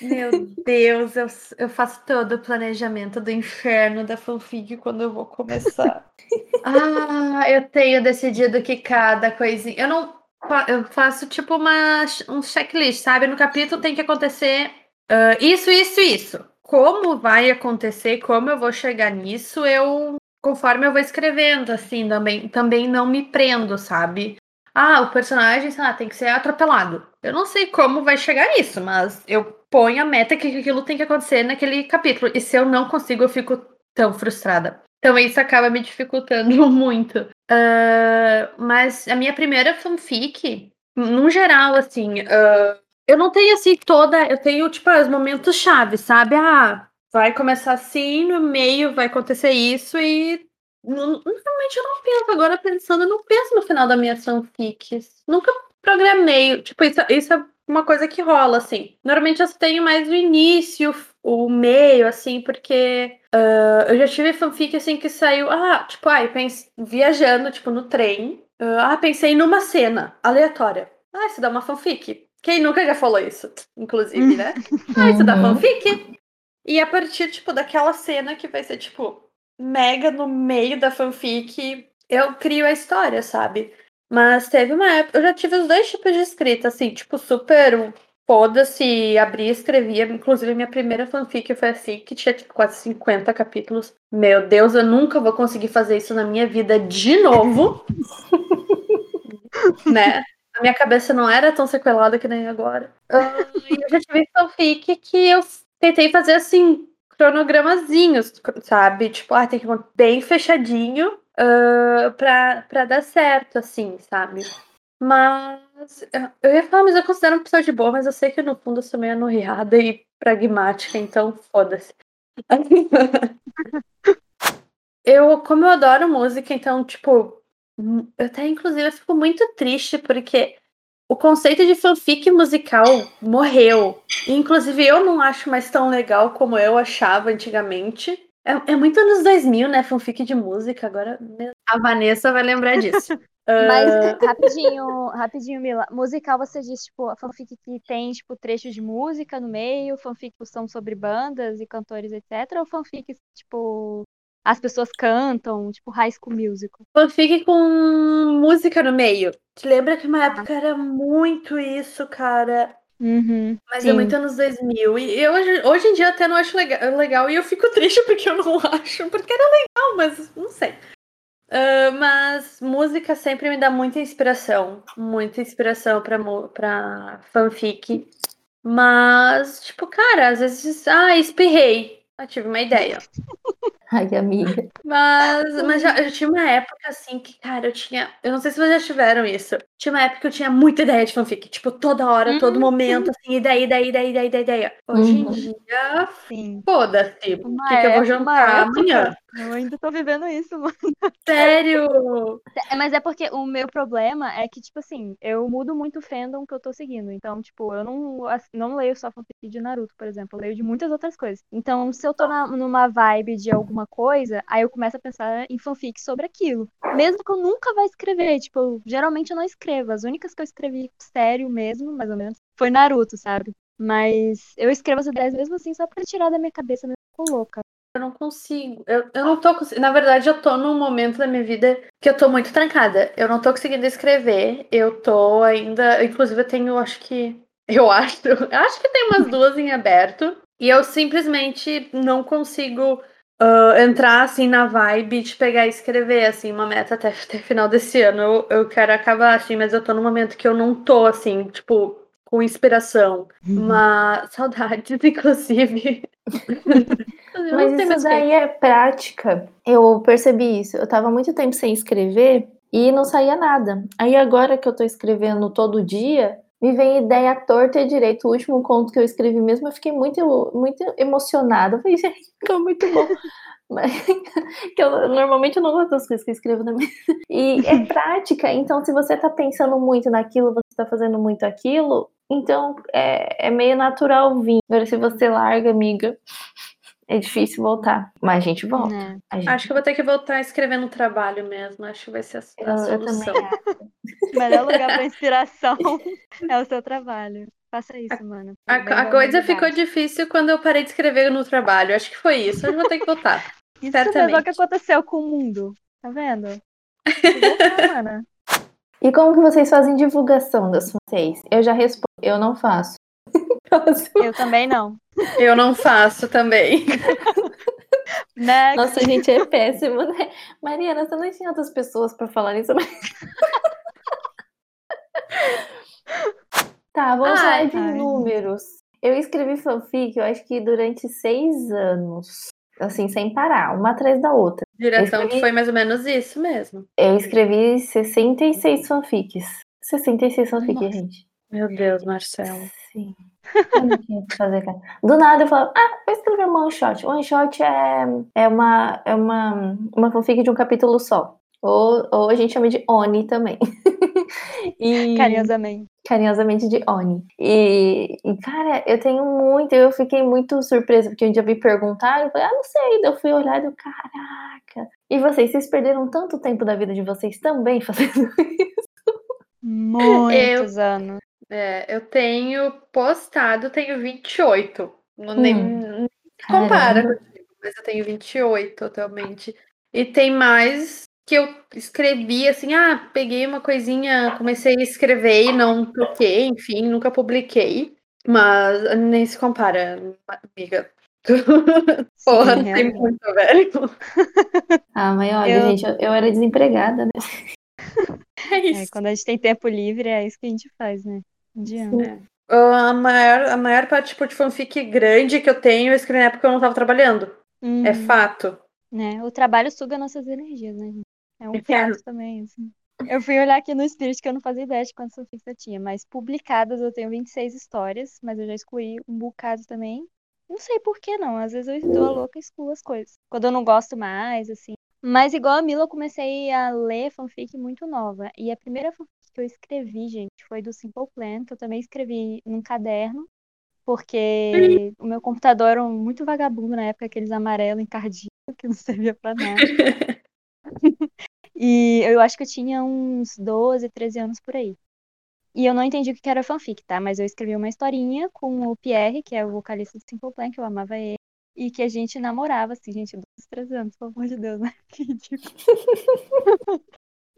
[SPEAKER 2] Meu Deus, eu, eu faço todo o planejamento do inferno da fanfic quando eu vou começar. ah, eu tenho decidido que cada coisinha. Eu não. Eu faço tipo uma, um checklist, sabe? No capítulo tem que acontecer ah, isso, isso, isso. Como vai acontecer, como eu vou chegar nisso, eu. Conforme eu vou escrevendo, assim, também, também não me prendo, sabe? Ah, o personagem, sei lá, tem que ser atropelado. Eu não sei como vai chegar nisso, mas eu ponho a meta que aquilo tem que acontecer naquele capítulo. E se eu não consigo, eu fico tão frustrada. Então isso acaba me dificultando muito. Ah, mas a minha primeira fanfic, no geral, assim, ah, eu não tenho assim toda. Eu tenho, tipo, os momentos chave, sabe? Ah, vai começar assim, no meio vai acontecer isso e. Normalmente eu não penso, agora pensando, eu não penso no final da minha fanfic. Nunca programei. Tipo, isso, isso é uma coisa que rola, assim. Normalmente eu tenho mais o início, o meio, assim, porque ah, eu já tive fanfic assim que saiu. Ah, tipo, ai, pense, viajando, tipo, no trem. Ah, pensei numa cena aleatória. Ah, isso dá uma fanfic. Quem nunca já falou isso? Inclusive, né? Ah, isso dá
[SPEAKER 1] Uhum.
[SPEAKER 2] fanfic. E a partir, tipo, daquela cena que vai ser, tipo, mega no meio da fanfic, eu crio a história, sabe? Mas teve uma época, eu já tive os dois tipos de escrita, assim, tipo, super foda-se, abria e escrevia. Inclusive, minha primeira fanfic foi assim, que tinha tipo, quase 50 capítulos. Meu Deus, eu nunca vou conseguir fazer isso na minha vida de novo. né? A minha cabeça não era tão sequelada que nem agora. Ah, e eu já tive fanfic que eu tentei fazer assim, cronogramazinhos, sabe? Tipo, ah, tem que ir bem fechadinho ah, pra, pra dar certo, assim, sabe? Mas eu- ia falar, mas eu considero uma pessoa de boa, mas eu sei que no fundo eu sou meio anorreada e pragmática, então foda-se. Eu, como eu adoro música, então, tipo, hum, eu até inclusive eu fico muito triste porque o conceito de fanfic musical morreu. Inclusive, eu não acho mais tão legal como eu achava antigamente. É, é muito anos 2000, né? Fanfic de música. Agora a Vanessa vai lembrar disso.
[SPEAKER 3] Mas,
[SPEAKER 2] Ah,
[SPEAKER 3] rapidinho, rapidinho, Mila. Musical, você diz, tipo, a fanfic que tem, tipo, trechos de música no meio, fanfic que são sobre bandas e cantores, etc. Ou fanfics, tipo, as pessoas cantam, tipo, High School Musical.
[SPEAKER 2] fanfic com música no meio. Te lembra que uma época era muito isso, cara?
[SPEAKER 3] Uhum.
[SPEAKER 2] Mas
[SPEAKER 3] Sim.
[SPEAKER 2] é muito anos 2000. E eu, hoje, hoje em dia até não acho legal, legal. E eu fico triste porque eu não acho. Porque era legal, mas não sei. Ah, mas música sempre me dá muita inspiração. Muita inspiração pra, pra fanfic. Mas, tipo, cara, às vezes. Ah, espirrei. Eu tive uma ideia.
[SPEAKER 1] Ai, amiga.
[SPEAKER 2] Mas, mas já, eu tinha uma época assim que, cara, eu tinha. Eu não sei se vocês já tiveram isso. Tinha uma época que eu tinha muita ideia de fanfic. Tipo, toda hora, todo
[SPEAKER 3] Hum,
[SPEAKER 2] momento, assim, ideia, ideia, ideia, ideia, ideia, ideia. Hoje em
[SPEAKER 1] Uhum.
[SPEAKER 2] dia,
[SPEAKER 3] Sim.
[SPEAKER 2] foda-se. O que, que eu vou jantar
[SPEAKER 3] época.
[SPEAKER 2] amanhã?
[SPEAKER 3] Eu ainda tô vivendo isso, mano.
[SPEAKER 2] Sério?
[SPEAKER 3] É, mas é porque o meu problema é que, tipo assim, eu mudo muito o fandom que eu tô seguindo. Então, tipo, eu não, não leio só fanfic de Naruto, por exemplo. Eu leio de muitas outras coisas. Então, se eu tô na- numa vibe de alguma coisa, aí eu começo a pensar em fanfic sobre aquilo. Mesmo que eu nunca vá escrever. Tipo, eu- geralmente eu não escrevo. As únicas que eu escrevi sério mesmo, mais ou menos, foi Naruto, sabe? Mas eu escrevo as ideias mesmo assim só pra tirar da minha cabeça, mesmo louca.
[SPEAKER 2] Eu não consigo. Eu, eu não tô. Na verdade, eu tô num momento da minha vida que eu tô muito trancada. Eu não tô conseguindo escrever. Eu tô ainda. Inclusive, eu tenho, acho que. Eu acho. Acho que tem umas duas em aberto. E eu simplesmente não consigo uh, entrar assim na vibe de pegar e escrever, assim, uma meta até, até final desse ano. Eu, eu quero acabar assim, mas eu tô num momento que eu não tô assim, tipo, com inspiração. Mas saudades, inclusive.
[SPEAKER 1] Mas isso daí é prática. Eu percebi isso. Eu tava muito tempo sem escrever e não saía nada. Aí agora que eu tô escrevendo todo dia, me vem ideia torta e direito. O último conto que eu escrevi mesmo, eu fiquei muito, muito emocionada. Eu falei, gente, ficou muito bom. Mas, que eu, normalmente eu não gosto das coisas que eu escrevo na minha. E é prática. Então, se você tá pensando muito naquilo, você tá fazendo muito aquilo, então é, é meio natural vir. Agora, se você larga, amiga, é difícil voltar. Mas a gente volta.
[SPEAKER 3] Né?
[SPEAKER 1] A gente...
[SPEAKER 2] Acho que eu vou ter que voltar a escrever no trabalho mesmo. Acho que vai ser a, a
[SPEAKER 1] Eu, eu
[SPEAKER 2] solução.
[SPEAKER 1] também acho.
[SPEAKER 3] O melhor lugar pra inspiração é o seu trabalho. Faça isso, mano.
[SPEAKER 2] A, a coisa ficou difícil quando eu parei de escrever no trabalho. Acho que foi isso. Eu vou ter que voltar.
[SPEAKER 3] Isso é o que aconteceu com o mundo. Tá vendo? Voltar, mana.
[SPEAKER 1] E como que vocês fazem divulgação das vocês? Eu já respondo, eu não faço.
[SPEAKER 3] Eu também não.
[SPEAKER 2] Eu não faço também.
[SPEAKER 3] Next.
[SPEAKER 1] Nossa, gente, é péssimo, né? Mariana, você não tinha outras pessoas pra falar isso? tá, vamos
[SPEAKER 2] Ai,
[SPEAKER 1] falar de
[SPEAKER 3] ai.
[SPEAKER 1] números. Eu escrevi fanfic, eu acho que durante seis anos. Assim, sem parar, uma atrás da outra.
[SPEAKER 2] Direção
[SPEAKER 1] escrevi-
[SPEAKER 2] foi mais ou menos isso mesmo.
[SPEAKER 1] Eu escrevi 66 fanfics. 66 fanfics,
[SPEAKER 3] Nossa.
[SPEAKER 1] gente.
[SPEAKER 2] Meu Deus, Marcelo.
[SPEAKER 1] Sim. Eu não tinha o que fazer, cara. Do nada eu falava, ah, vou escrever uma one shot. One shot é, é, uma, é uma, uma fanfic de um capítulo só. Ou, ou a gente chama de Oni também. e,
[SPEAKER 3] Carinhosamente.
[SPEAKER 1] Carinhosamente de Oni. E, e, cara, eu tenho muito, eu fiquei muito surpresa, porque um dia me perguntaram, eu falei, ah, não sei. Daí eu fui olhar e eu, caraca. E vocês, vocês perderam tanto tempo da vida de vocês também fazendo
[SPEAKER 3] Muitos anos.
[SPEAKER 2] É, eu tenho postado, tenho 28. Não nem nem compara mas eu tenho 28 totalmente. E tem mais que eu escrevi assim, ah, peguei uma coisinha, comecei a escrever e não toquei, enfim, nunca publiquei. Mas nem se compara, amiga. Porra,
[SPEAKER 3] Sim,
[SPEAKER 2] tem muito, velho.
[SPEAKER 1] Ah, mas olha,
[SPEAKER 3] Eu-
[SPEAKER 1] gente, eu, eu era desempregada, né?
[SPEAKER 2] É
[SPEAKER 3] É,
[SPEAKER 2] isso.
[SPEAKER 3] quando a gente tem tempo livre, é isso que a gente faz, né? Adianta.
[SPEAKER 2] A maior, a maior parte tipo, de fanfic grande que eu tenho, eu escrevi na época que eu não tava trabalhando. É
[SPEAKER 3] Uhum.
[SPEAKER 2] fato.
[SPEAKER 3] né? O trabalho suga nossas energias, né? É um fato também, assim. Eu fui olhar aqui no Spirit que eu não fazia ideia de quantas fanfics eu tinha, mas publicadas eu tenho 26 histórias, mas eu já excluí um bocado também. Não sei por que não, às vezes eu dou a louca e excluo as coisas. Quando eu não gosto mais, assim. Mas igual a Mila, eu comecei a ler fanfic muito nova. E a primeira fanfic que eu escrevi, gente, foi do Simple Plan, que eu também escrevi num caderno, porque o meu computador era muito vagabundo na época, aqueles amarelo encardido, que não servia pra nada. E eu acho que eu tinha uns 12, 13 anos por aí. E eu não entendi o que que era fanfic, tá? Mas eu escrevi uma historinha com o Pierre, que é o vocalista do Simple Plan, que eu amava ele. E que a gente namorava, assim, gente, 12, 13 anos, pelo amor de Deus, né? Que ridículo.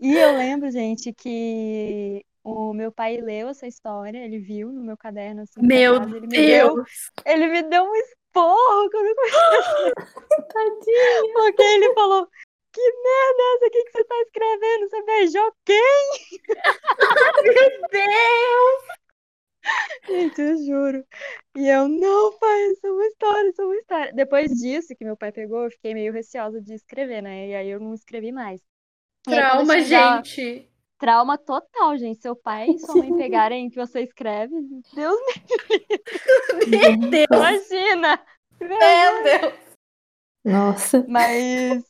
[SPEAKER 3] E eu lembro, gente, que o meu pai leu essa história, ele viu no meu caderno, assim,
[SPEAKER 2] Meu
[SPEAKER 3] acaso, ele me deu,
[SPEAKER 2] Deus!
[SPEAKER 3] ele me deu um esporro quando eu comecei
[SPEAKER 1] Tadinha.
[SPEAKER 3] porque ele falou: Que merda é essa aqui que você tá escrevendo? Você beijou quem?
[SPEAKER 2] Meu Deus!
[SPEAKER 3] Gente, eu juro. E eu, não, pai, isso é uma história, isso é uma história. Depois disso que meu pai pegou, eu fiquei meio receosa de escrever, né? E aí eu não escrevi mais. Aí,
[SPEAKER 2] Trauma,
[SPEAKER 3] já-
[SPEAKER 2] gente.
[SPEAKER 3] Trauma total, gente. Seu pai e sua mãe pegarem o que você escreve, Deus
[SPEAKER 2] Meu Deus!
[SPEAKER 3] imagina!
[SPEAKER 2] Meu Deus!
[SPEAKER 1] Nossa.
[SPEAKER 3] Mas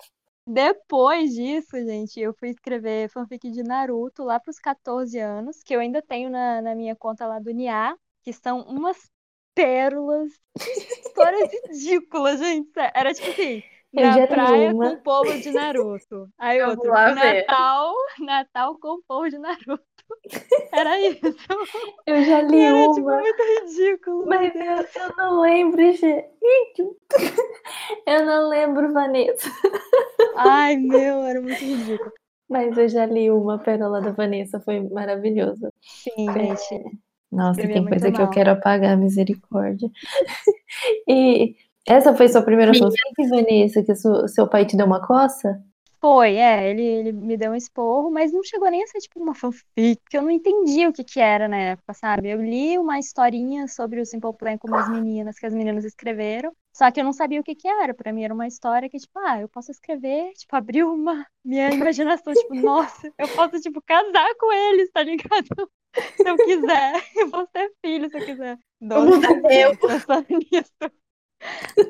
[SPEAKER 3] depois disso, gente, eu fui escrever fanfic de Naruto lá pros 14 anos, que eu ainda tenho na, na minha conta lá do Nia, que são umas pérolas, histórias ridículas, gente. Era tipo assim,
[SPEAKER 1] Eu
[SPEAKER 3] na praia com o povo de Naruto. Aí
[SPEAKER 2] Eu
[SPEAKER 3] outro. Natal, Natal com o povo de Naruto. Era isso.
[SPEAKER 1] Eu já li
[SPEAKER 3] Era,
[SPEAKER 1] uma.
[SPEAKER 3] tipo, muito ridículo.
[SPEAKER 1] Mas eu, eu não lembro, gente. Eu não lembro, Vanessa.
[SPEAKER 3] Ai, meu, era muito ridículo.
[SPEAKER 1] Mas eu já li uma pérola da Vanessa, foi maravilhosa.
[SPEAKER 3] Sim, gente.
[SPEAKER 1] Nossa,
[SPEAKER 3] Escrevia
[SPEAKER 1] tem coisa que eu
[SPEAKER 3] mal.
[SPEAKER 1] quero apagar, misericórdia. E essa foi sua primeira fanfic, Vanessa, que su- seu pai te deu uma coça?
[SPEAKER 3] Foi, é, ele, ele me deu um esporro, mas não chegou nem a ser tipo uma fanfic, porque eu não entendi o que que era na época, sabe? Eu li uma historinha sobre o Simple Plan com umas meninas, que as meninas escreveram, só que eu não sabia o que que era. Pra mim era uma história que, tipo, ah, eu posso escrever, tipo, abriu uma minha imaginação, tipo, nossa, eu posso, tipo, casar com eles, tá ligado? Se eu quiser, eu posso ter filho se eu quiser.
[SPEAKER 2] Dar eu.
[SPEAKER 3] pensando nisso.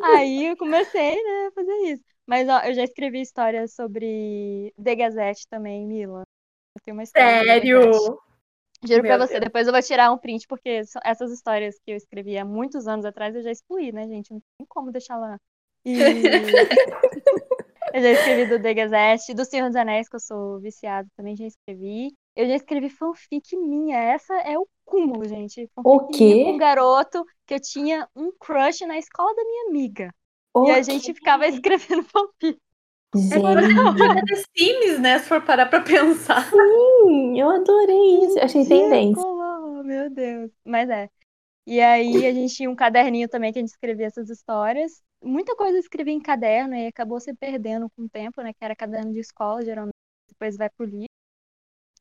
[SPEAKER 3] Aí eu comecei, né, a fazer isso. Mas ó, eu já escrevi histórias sobre The Gazette também, Mila. Eu tenho uma história
[SPEAKER 2] Sério?
[SPEAKER 3] Juro pra
[SPEAKER 2] Meu
[SPEAKER 3] você, depois eu vou tirar um print, porque essas histórias que eu escrevi há muitos anos atrás eu já excluí, né, gente? Não tem como deixar lá. E eu já escrevi do The Gazette, do Senhor dos Anéis, que eu sou viciada, também já escrevi. Eu já escrevi fanfic minha, essa é o cúmulo, gente.
[SPEAKER 1] O
[SPEAKER 3] Fanfic
[SPEAKER 1] quê?
[SPEAKER 3] minha com um garoto que eu tinha um crush na escola da minha amiga. E a gente ficava escrevendo fanfic.
[SPEAKER 2] É um jogo de Sims, né? Se for parar pra pensar.
[SPEAKER 1] sim, eu adorei isso. Achei tendência.
[SPEAKER 3] Ridículo, Meu Deus. Mas é. E aí a gente tinha um caderninho também que a gente escrevia essas histórias. Muita coisa eu escrevia em caderno e acabou se perdendo com o tempo, né? Que era caderno de escola, geralmente. Depois vai pro livro.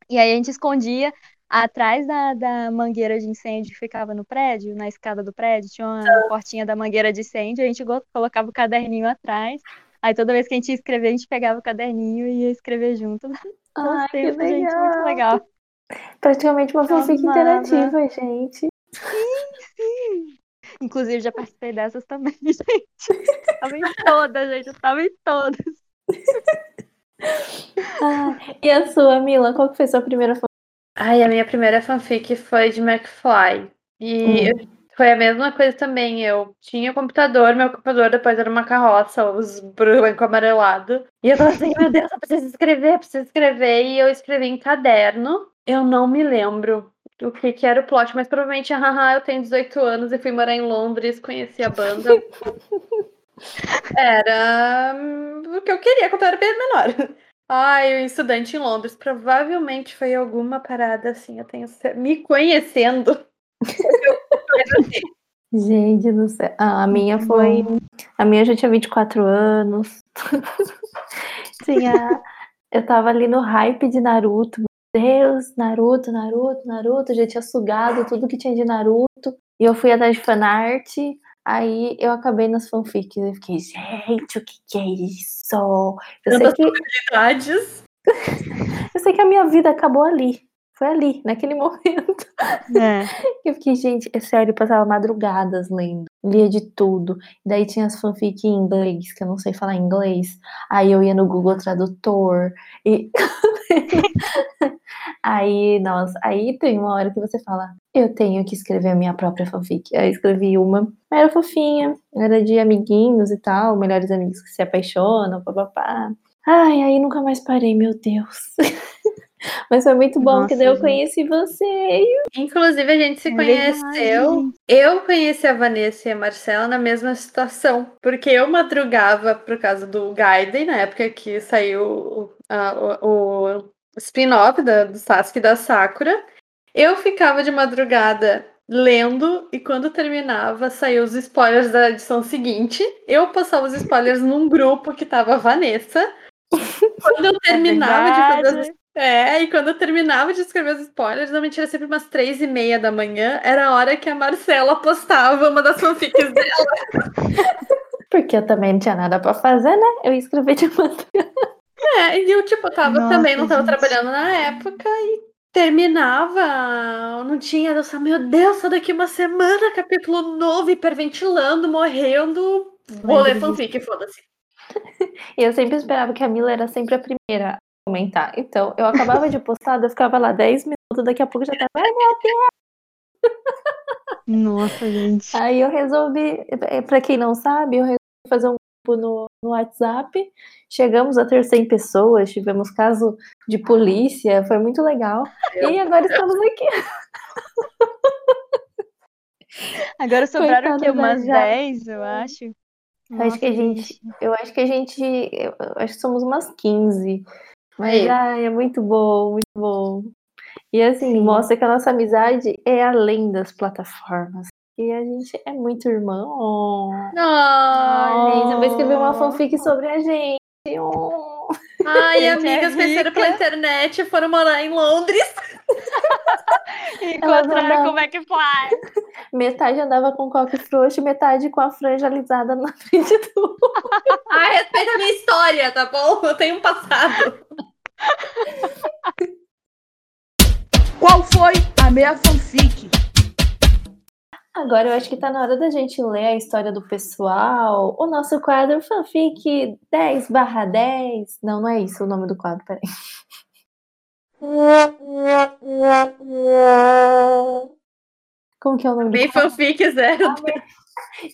[SPEAKER 3] E aí a gente escondia atrás da, da mangueira de incêndio que ficava no prédio, na escada do prédio, tinha uma portinha da mangueira de incêndio, a gente colocava o caderninho atrás. Aí toda vez que a gente ia escrever, a gente pegava o caderninho e ia escrever junto.
[SPEAKER 1] Ai,
[SPEAKER 3] Nossa,
[SPEAKER 1] que
[SPEAKER 3] tempo, gente, muito
[SPEAKER 1] legal.
[SPEAKER 3] legal.
[SPEAKER 1] Praticamente uma fanfic interativa, gente.
[SPEAKER 3] Inclusive, já participei dessas também, gente. Tava em todas, gente. Eu tava em todas.
[SPEAKER 1] Ah, e a sua, Mila? Qual que foi sua primeira fanfic?
[SPEAKER 2] Ai, a minha primeira fanfic foi de McFly. E eu- foi a mesma coisa também. Eu tinha computador, meu computador depois era uma carroça, os branco amarelado. E eu falava assim, meu Deus, eu preciso escrever, eu preciso escrever. E eu escrevi em caderno. Eu não me lembro o que, que era o plot, mas provavelmente, haha, eu tenho 18 anos e fui morar em Londres, conheci a banda. Era hum, o que eu queria quando eu era bem menor. Ai, o estudante em Londres. Provavelmente foi alguma parada assim. Eu tenho me conhecendo.
[SPEAKER 1] Gente do céu. Ah, a minha foi. A minha já tinha 24 anos. tinha. Eu tava ali no hype de Naruto. Meu Deus, Naruto, Naruto, Naruto. Já tinha sugado tudo que tinha de Naruto. E eu fui atrás de fanart. Aí eu acabei nas fanfics. Eu fiquei, gente, o que, que é isso? Eu sei que, eu sei que a minha vida acabou ali. Foi ali, naquele momento.
[SPEAKER 3] É.
[SPEAKER 1] Eu fiquei, gente, é sério, eu passava madrugadas lendo, lia de tudo. Daí tinha as fanfic em inglês, que eu não sei falar inglês. Aí eu ia no Google Tradutor e aí, nossa, aí tem uma hora que você fala, eu tenho que escrever a minha própria fanfic. Aí escrevi uma, era fofinha, era de amiguinhos e tal, melhores amigos que se apaixonam, papapá. Ai, aí nunca mais parei, meu Deus. Mas foi muito bom, que
[SPEAKER 3] Nossa,
[SPEAKER 1] daí eu conheci você.
[SPEAKER 2] Inclusive, a gente se
[SPEAKER 3] É
[SPEAKER 2] conheceu.
[SPEAKER 3] verdade.
[SPEAKER 2] Eu conheci a Vanessa e a Marcela na mesma situação. Porque eu madrugava por causa do Gaiden, na época que saiu o, a- o- o spin-off da- do Sasuke e da Sakura. Eu ficava de madrugada lendo e quando terminava, saiu os spoilers da edição seguinte. Eu passava os spoilers num grupo que tava a Vanessa. Quando eu terminava de fazer é, e quando eu terminava de escrever os spoilers, normalmente era sempre umas três e meia da manhã, era a hora que a Marcela postava uma das fanfics dela.
[SPEAKER 1] Porque eu também não tinha nada pra fazer, né? Eu ia escrever de madrugada.
[SPEAKER 2] É, e eu, tipo, tava
[SPEAKER 3] Nossa,
[SPEAKER 2] também, não tava
[SPEAKER 3] gente.
[SPEAKER 2] trabalhando na época e terminava, não tinha, eu só, meu Deus, só daqui uma semana, capítulo novo, hiperventilando, morrendo, vou ler fanfic, foda-se.
[SPEAKER 1] E eu sempre esperava que a Mila era sempre a primeira a comentar. Então, eu acabava de postar, eu ficava lá 10 minutos, daqui a pouco já tava. "Ai, meu Deus."
[SPEAKER 3] Nossa, gente.
[SPEAKER 1] Aí eu resolvi, eh, pra quem não sabe, eu resolvi fazer um no, no WhatsApp. Chegamos a ter 100 pessoas, tivemos caso de polícia, foi muito legal. E agora estamos aqui.
[SPEAKER 3] Agora sobraram
[SPEAKER 1] da
[SPEAKER 3] Umas
[SPEAKER 1] Jade.
[SPEAKER 3] 10, eu acho.
[SPEAKER 1] Eu acho que a
[SPEAKER 3] Nossa,
[SPEAKER 1] gente, eu acho que a gente, acho que somos umas 15. Mas ai, é muito bom, muito bom. E assim,
[SPEAKER 3] Sim.
[SPEAKER 1] mostra que a nossa amizade é além das plataformas. E a gente é muito irmão. Gente, eu vou escrever uma fanfic sobre a gente. Oh.
[SPEAKER 2] Ai,
[SPEAKER 3] Gente, é
[SPEAKER 2] amigas
[SPEAKER 3] rica.
[SPEAKER 2] pela internet e foram morar em Londres.
[SPEAKER 3] Encontraram como é que faz.
[SPEAKER 1] Metade andava com coque frouxo e metade com a franja alisada na frente do.
[SPEAKER 2] Ai, respeita a minha história, tá bom? Eu tenho um passado.
[SPEAKER 6] Qual foi a minha fanfic?
[SPEAKER 1] Agora eu acho que tá na hora da gente ler a história do pessoal. O nosso quadro Fanfic 10 barra 10. Não, não é isso o nome do quadro, peraí. Como que é o nome do
[SPEAKER 2] Bem
[SPEAKER 1] quadro?
[SPEAKER 2] fanfic zero.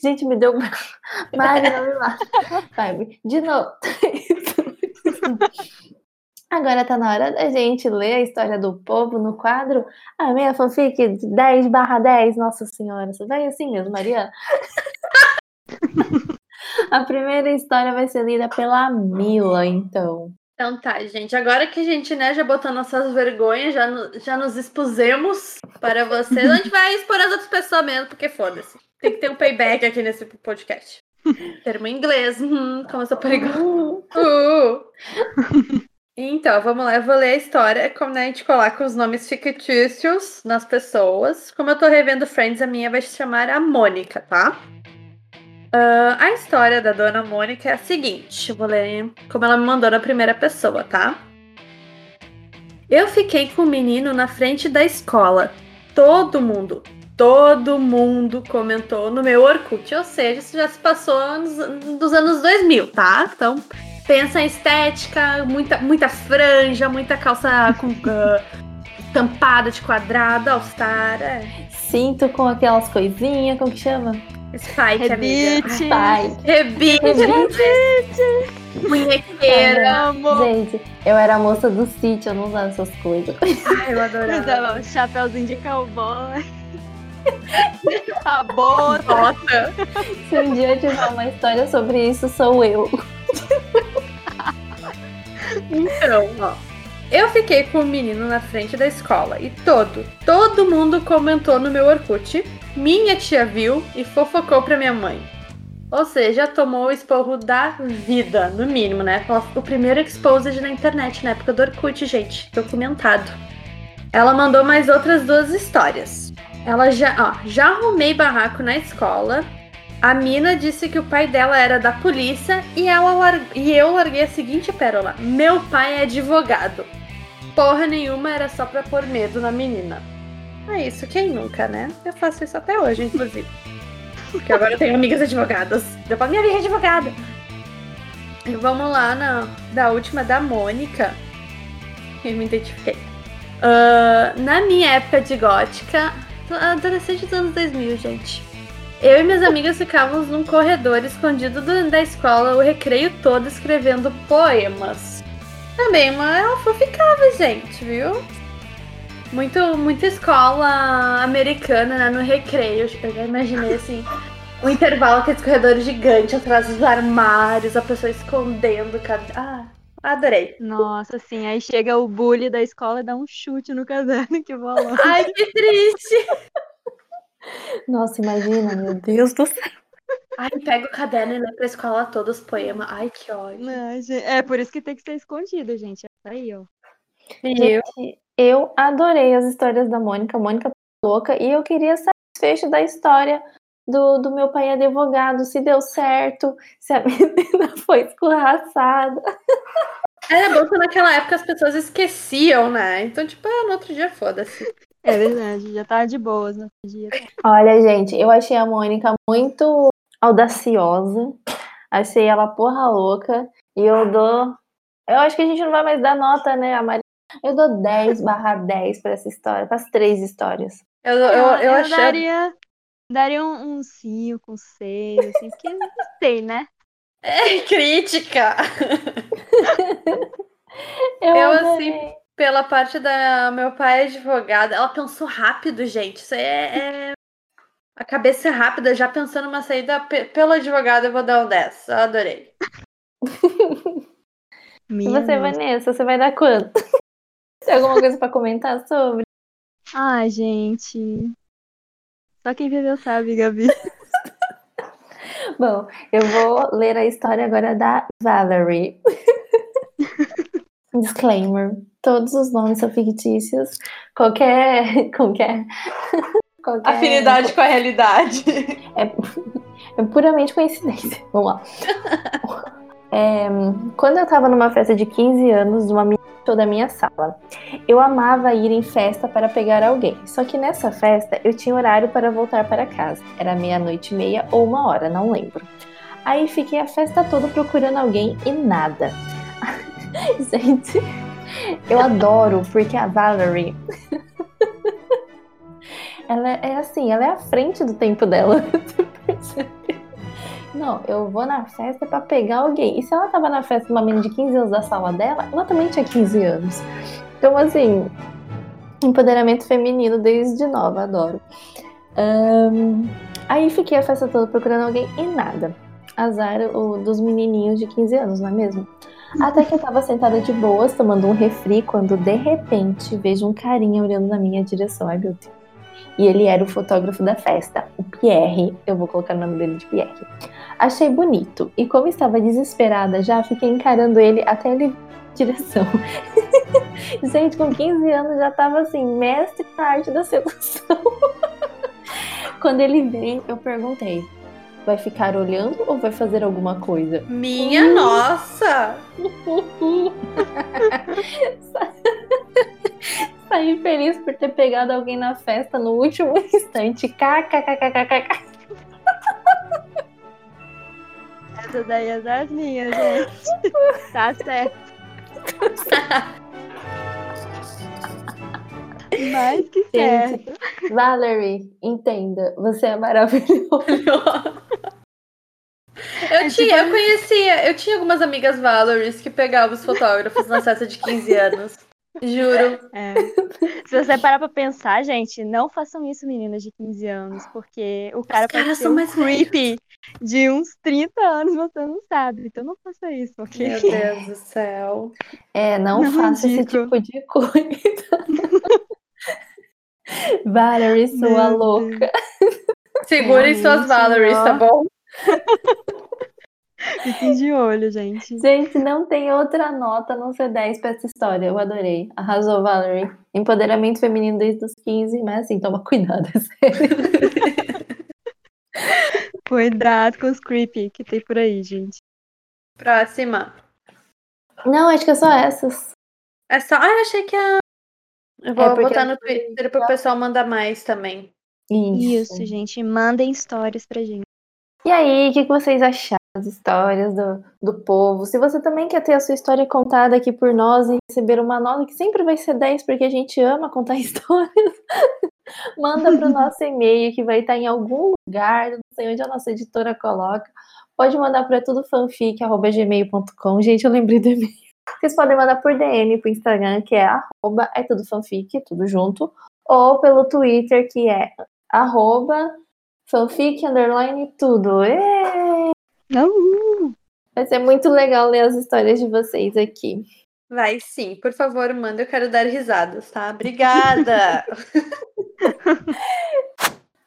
[SPEAKER 1] Gente, me deu. Mari, não me mata. Vai, de novo. Agora tá na hora da gente ler a história do povo no quadro A minha fanfic 10 barra 10. Nossa senhora, você vai assim mesmo, Mariana? a primeira história vai ser lida pela Mila, então.
[SPEAKER 2] Então tá, gente. Agora que a gente, né, já botou nossas vergonhas, já, no- já nos expusemos para vocês, a gente vai expor as outras pessoas mesmo, porque foda-se. Tem que ter um payback aqui nesse podcast. Termo em inglês. Hum, como eu sou perigosa. Uh. Então, vamos lá, eu vou ler a história, como né, a gente coloca os nomes fictícios nas pessoas. Como eu tô revendo Friends, a minha vai se chamar a Mônica, tá? Ah, a história da dona Mônica é a seguinte, vou ler como ela me mandou na primeira pessoa, tá? Eu fiquei com o menino na frente da escola. Todo mundo, todo mundo comentou no meu Orkut, ou seja, isso já se passou nos, dos anos 2000, tá? Então, pensa em estética, muita, muita franja, muita calça com ah, estampada de quadrado, all-star, é.
[SPEAKER 1] Cinto com aquelas coisinhas, como que chama?
[SPEAKER 2] Spike, amiga.
[SPEAKER 3] Rebite.
[SPEAKER 1] Pai.
[SPEAKER 2] Rebite, munhequeira.
[SPEAKER 1] Gente, eu era a moça do sítio, eu não usava essas coisas.
[SPEAKER 2] Ai, eu adorava.
[SPEAKER 3] Usava Chapeuzinho de cowboy. A.
[SPEAKER 1] Se um dia eu tiver uma história sobre isso, sou eu.
[SPEAKER 2] Então, ó. Eu fiquei com o menino na frente da escola e todo, todo mundo comentou no meu Orkut. Minha tia viu e fofocou pra minha mãe. Ou seja, tomou o esporro da vida, no mínimo, né? O primeiro exposed na internet, na época do Orkut, gente. Documentado. Ela mandou mais outras duas histórias. Ela já, ó, já arrumei barraco na escola. A mina disse que o pai dela era da polícia e, ela lar- e eu larguei a seguinte pérola: Meu pai é advogado. Porra nenhuma, era só pra pôr medo na menina. É isso, quem nunca, né? Eu faço isso até hoje, inclusive. Porque agora eu tenho amigas advogadas. Eu falo, minha amiga é advogada. E vamos lá na da última da Mônica. Eu me identifiquei. Ah, na minha época de gótica, adolescente dos anos 2000, gente. Eu e minhas amigas ficávamos num corredor escondido do- da escola o recreio todo escrevendo poemas. Também uma ela foficava, gente, viu? Muito, muita escola americana, né? No recreio. Eu já imaginei assim. Um intervalo, aqueles corredores gigantes atrás dos armários, a pessoa escondendo. cada- Ah, adorei.
[SPEAKER 3] Nossa, assim, aí chega o bully da escola e dá um chute no caderno que bolou.
[SPEAKER 2] Ai, que triste.
[SPEAKER 1] Nossa, imagina, meu Deus do céu.
[SPEAKER 2] Ai, pega o caderno e lê pra escola todos os poemas. Ai, que ódio.
[SPEAKER 3] Ai, gente, É por isso que tem que ser escondido, gente. Tá aí, ó.
[SPEAKER 1] Gente, eu adorei as histórias da Mônica. A Mônica tá louca. E eu queria saber o desfecho da história do, do meu pai advogado. Se deu certo, se a menina foi escorraçada.
[SPEAKER 2] Era bom que naquela época as pessoas esqueciam, né? Então, tipo, ah, no outro dia foda-se.
[SPEAKER 3] É verdade, já tá de boas no outro dia.
[SPEAKER 1] Olha, gente, eu achei a Mônica muito audaciosa. Achei ela porra louca. E eu dou. Eu acho que a gente não vai mais dar nota, né, a Maria? Eu dou 10 barra 10 pra essa história, para as três histórias.
[SPEAKER 2] Eu, eu, eu, achei.
[SPEAKER 3] daria, daria um 5, um 6, assim, porque não sei, né?
[SPEAKER 2] É crítica!
[SPEAKER 1] Eu,
[SPEAKER 2] Eu, assim, pela parte da meu pai é advogado, ela pensou rápido, gente. Isso aí é, é- a cabeça é rápida, já pensando uma saída pe- pelo advogado, eu vou dar um 10. Eu adorei.
[SPEAKER 1] E
[SPEAKER 3] Minha
[SPEAKER 1] você,
[SPEAKER 3] nossa.
[SPEAKER 1] Vanessa, você vai dar quanto? Tem alguma coisa pra comentar sobre?
[SPEAKER 3] Ai, gente. Só quem viveu sabe, Gabi.
[SPEAKER 1] Bom, eu vou ler a história agora da Valerie. Disclaimer: todos os nomes são fictícios. Qualquer. Qualquer. qualquer
[SPEAKER 2] Afinidade com a realidade.
[SPEAKER 1] É puramente coincidência. Vamos lá. É, quando eu tava numa festa de 15 anos, uma menina show da minha sala, eu amava ir em festa para pegar alguém. Só que nessa festa eu tinha horário para voltar para casa. Era meia-noite e meia ou uma hora, não lembro. Aí fiquei a festa toda procurando alguém e nada. Gente, eu adoro porque a Valerie. ela é assim, ela é à frente do tempo dela. Você percebe? Não, eu vou na festa pra pegar alguém. E se ela tava na festa de uma menina de 15 anos da sala dela, ela também tinha 15 anos. Então, assim, empoderamento feminino desde nova, adoro. Ahn, aí fiquei a festa toda procurando alguém e nada. Azar o, dos menininhos de 15 anos, não é mesmo? Até que eu tava sentada de boas, tomando um refri, quando de repente vejo um carinha olhando na minha direção. Ai, meu Deus. E ele era o fotógrafo da festa, o Pierre. Eu vou colocar o nome dele de Pierre. Achei bonito. E como estava desesperada já, fiquei encarando ele até ele direção. Gente, com 15 anos já tava assim, mestre na arte da sedução. Quando ele veio, eu perguntei: vai ficar olhando ou vai fazer alguma coisa?
[SPEAKER 2] Minha nossa!
[SPEAKER 1] Saí feliz por ter pegado alguém na festa no último instante. KKKKKK.
[SPEAKER 3] Essa daí é das minhas, gente. Tá certo. Mais que certo.
[SPEAKER 1] Gente, Valerie, entenda, você é maravilhosa.
[SPEAKER 2] Eu tinha, eu conhecia, eu tinha algumas amigas Valories que pegavam os fotógrafos na festa de 15 anos. Juro.
[SPEAKER 3] É. Se você parar pra pensar, gente, não façam isso, meninas de 15 anos, porque o cara
[SPEAKER 2] Os
[SPEAKER 3] pode
[SPEAKER 2] caras
[SPEAKER 3] ser
[SPEAKER 2] são
[SPEAKER 3] um
[SPEAKER 2] mais
[SPEAKER 3] creepy de uns 30 anos, você não sabe. Então não faça isso, ok?
[SPEAKER 2] Meu Deus do céu.
[SPEAKER 1] É, não,
[SPEAKER 3] Não
[SPEAKER 1] faça esse tipo de coisa. Valerie, sua
[SPEAKER 3] Meu
[SPEAKER 1] louca.
[SPEAKER 2] Segurem suas
[SPEAKER 3] ó.
[SPEAKER 2] tá bom?
[SPEAKER 3] Fiquem de olho, gente.
[SPEAKER 1] Gente, não tem outra nota a não ser 10 pra essa história. Eu adorei. Arrasou, Valerie. Empoderamento feminino desde os 15, mas assim, toma cuidado, é sério.
[SPEAKER 3] Cuidado com os creepy que tem por aí, gente.
[SPEAKER 2] Próxima.
[SPEAKER 1] Não, acho que é só essas.
[SPEAKER 2] É só. Ah, eu achei que a. Eu vou
[SPEAKER 1] É,
[SPEAKER 2] botar
[SPEAKER 1] eu
[SPEAKER 2] no Twitter pro pessoal mandar mais também.
[SPEAKER 3] Isso, gente. Mandem histórias pra gente.
[SPEAKER 1] E aí, o que, que vocês acharam das histórias do, do povo? Se você também quer ter a sua história contada aqui por nós e receber uma nota que sempre vai ser 10, porque a gente ama contar histórias, manda para o nosso e-mail que vai estar em algum lugar, não sei onde a nossa editora coloca. Pode mandar para tudofanfic.gmail.com. Gente, eu lembrei do e-mail. Vocês podem mandar por DM pro Instagram, que é arroba é tudo fanfic, tudo junto, ou pelo Twitter, que é arroba fanfic underline tudo. Vai ser muito legal ler as histórias de vocês aqui.
[SPEAKER 2] Vai sim, por favor, manda, eu quero dar risadas, tá? Obrigada!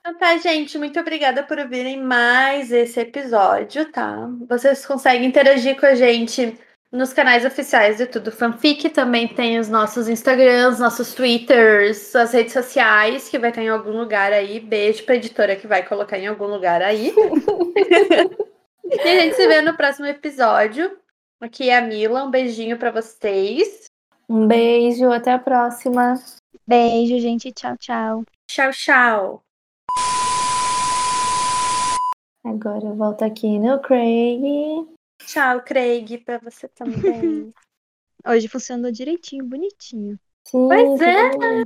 [SPEAKER 2] Então tá, gente, muito obrigada por ouvirem mais esse episódio, tá? Vocês conseguem interagir com a gente nos canais oficiais de Tudo Fanfic, também tem os nossos Instagrams, nossos Twitters, as redes sociais, que vai estar em algum lugar aí. Beijo pra editora que vai colocar em algum lugar aí. e a gente se vê no próximo episódio. Aqui é a Mila, um beijinho pra vocês.
[SPEAKER 1] Um beijo, até a próxima.
[SPEAKER 3] Beijo, gente. Tchau, tchau.
[SPEAKER 2] Tchau, tchau.
[SPEAKER 1] Agora eu volto aqui no Craig.
[SPEAKER 2] Tchau, Craig, pra você também.
[SPEAKER 3] Hoje funcionou direitinho, bonitinho.
[SPEAKER 1] Sim,
[SPEAKER 2] Pois é.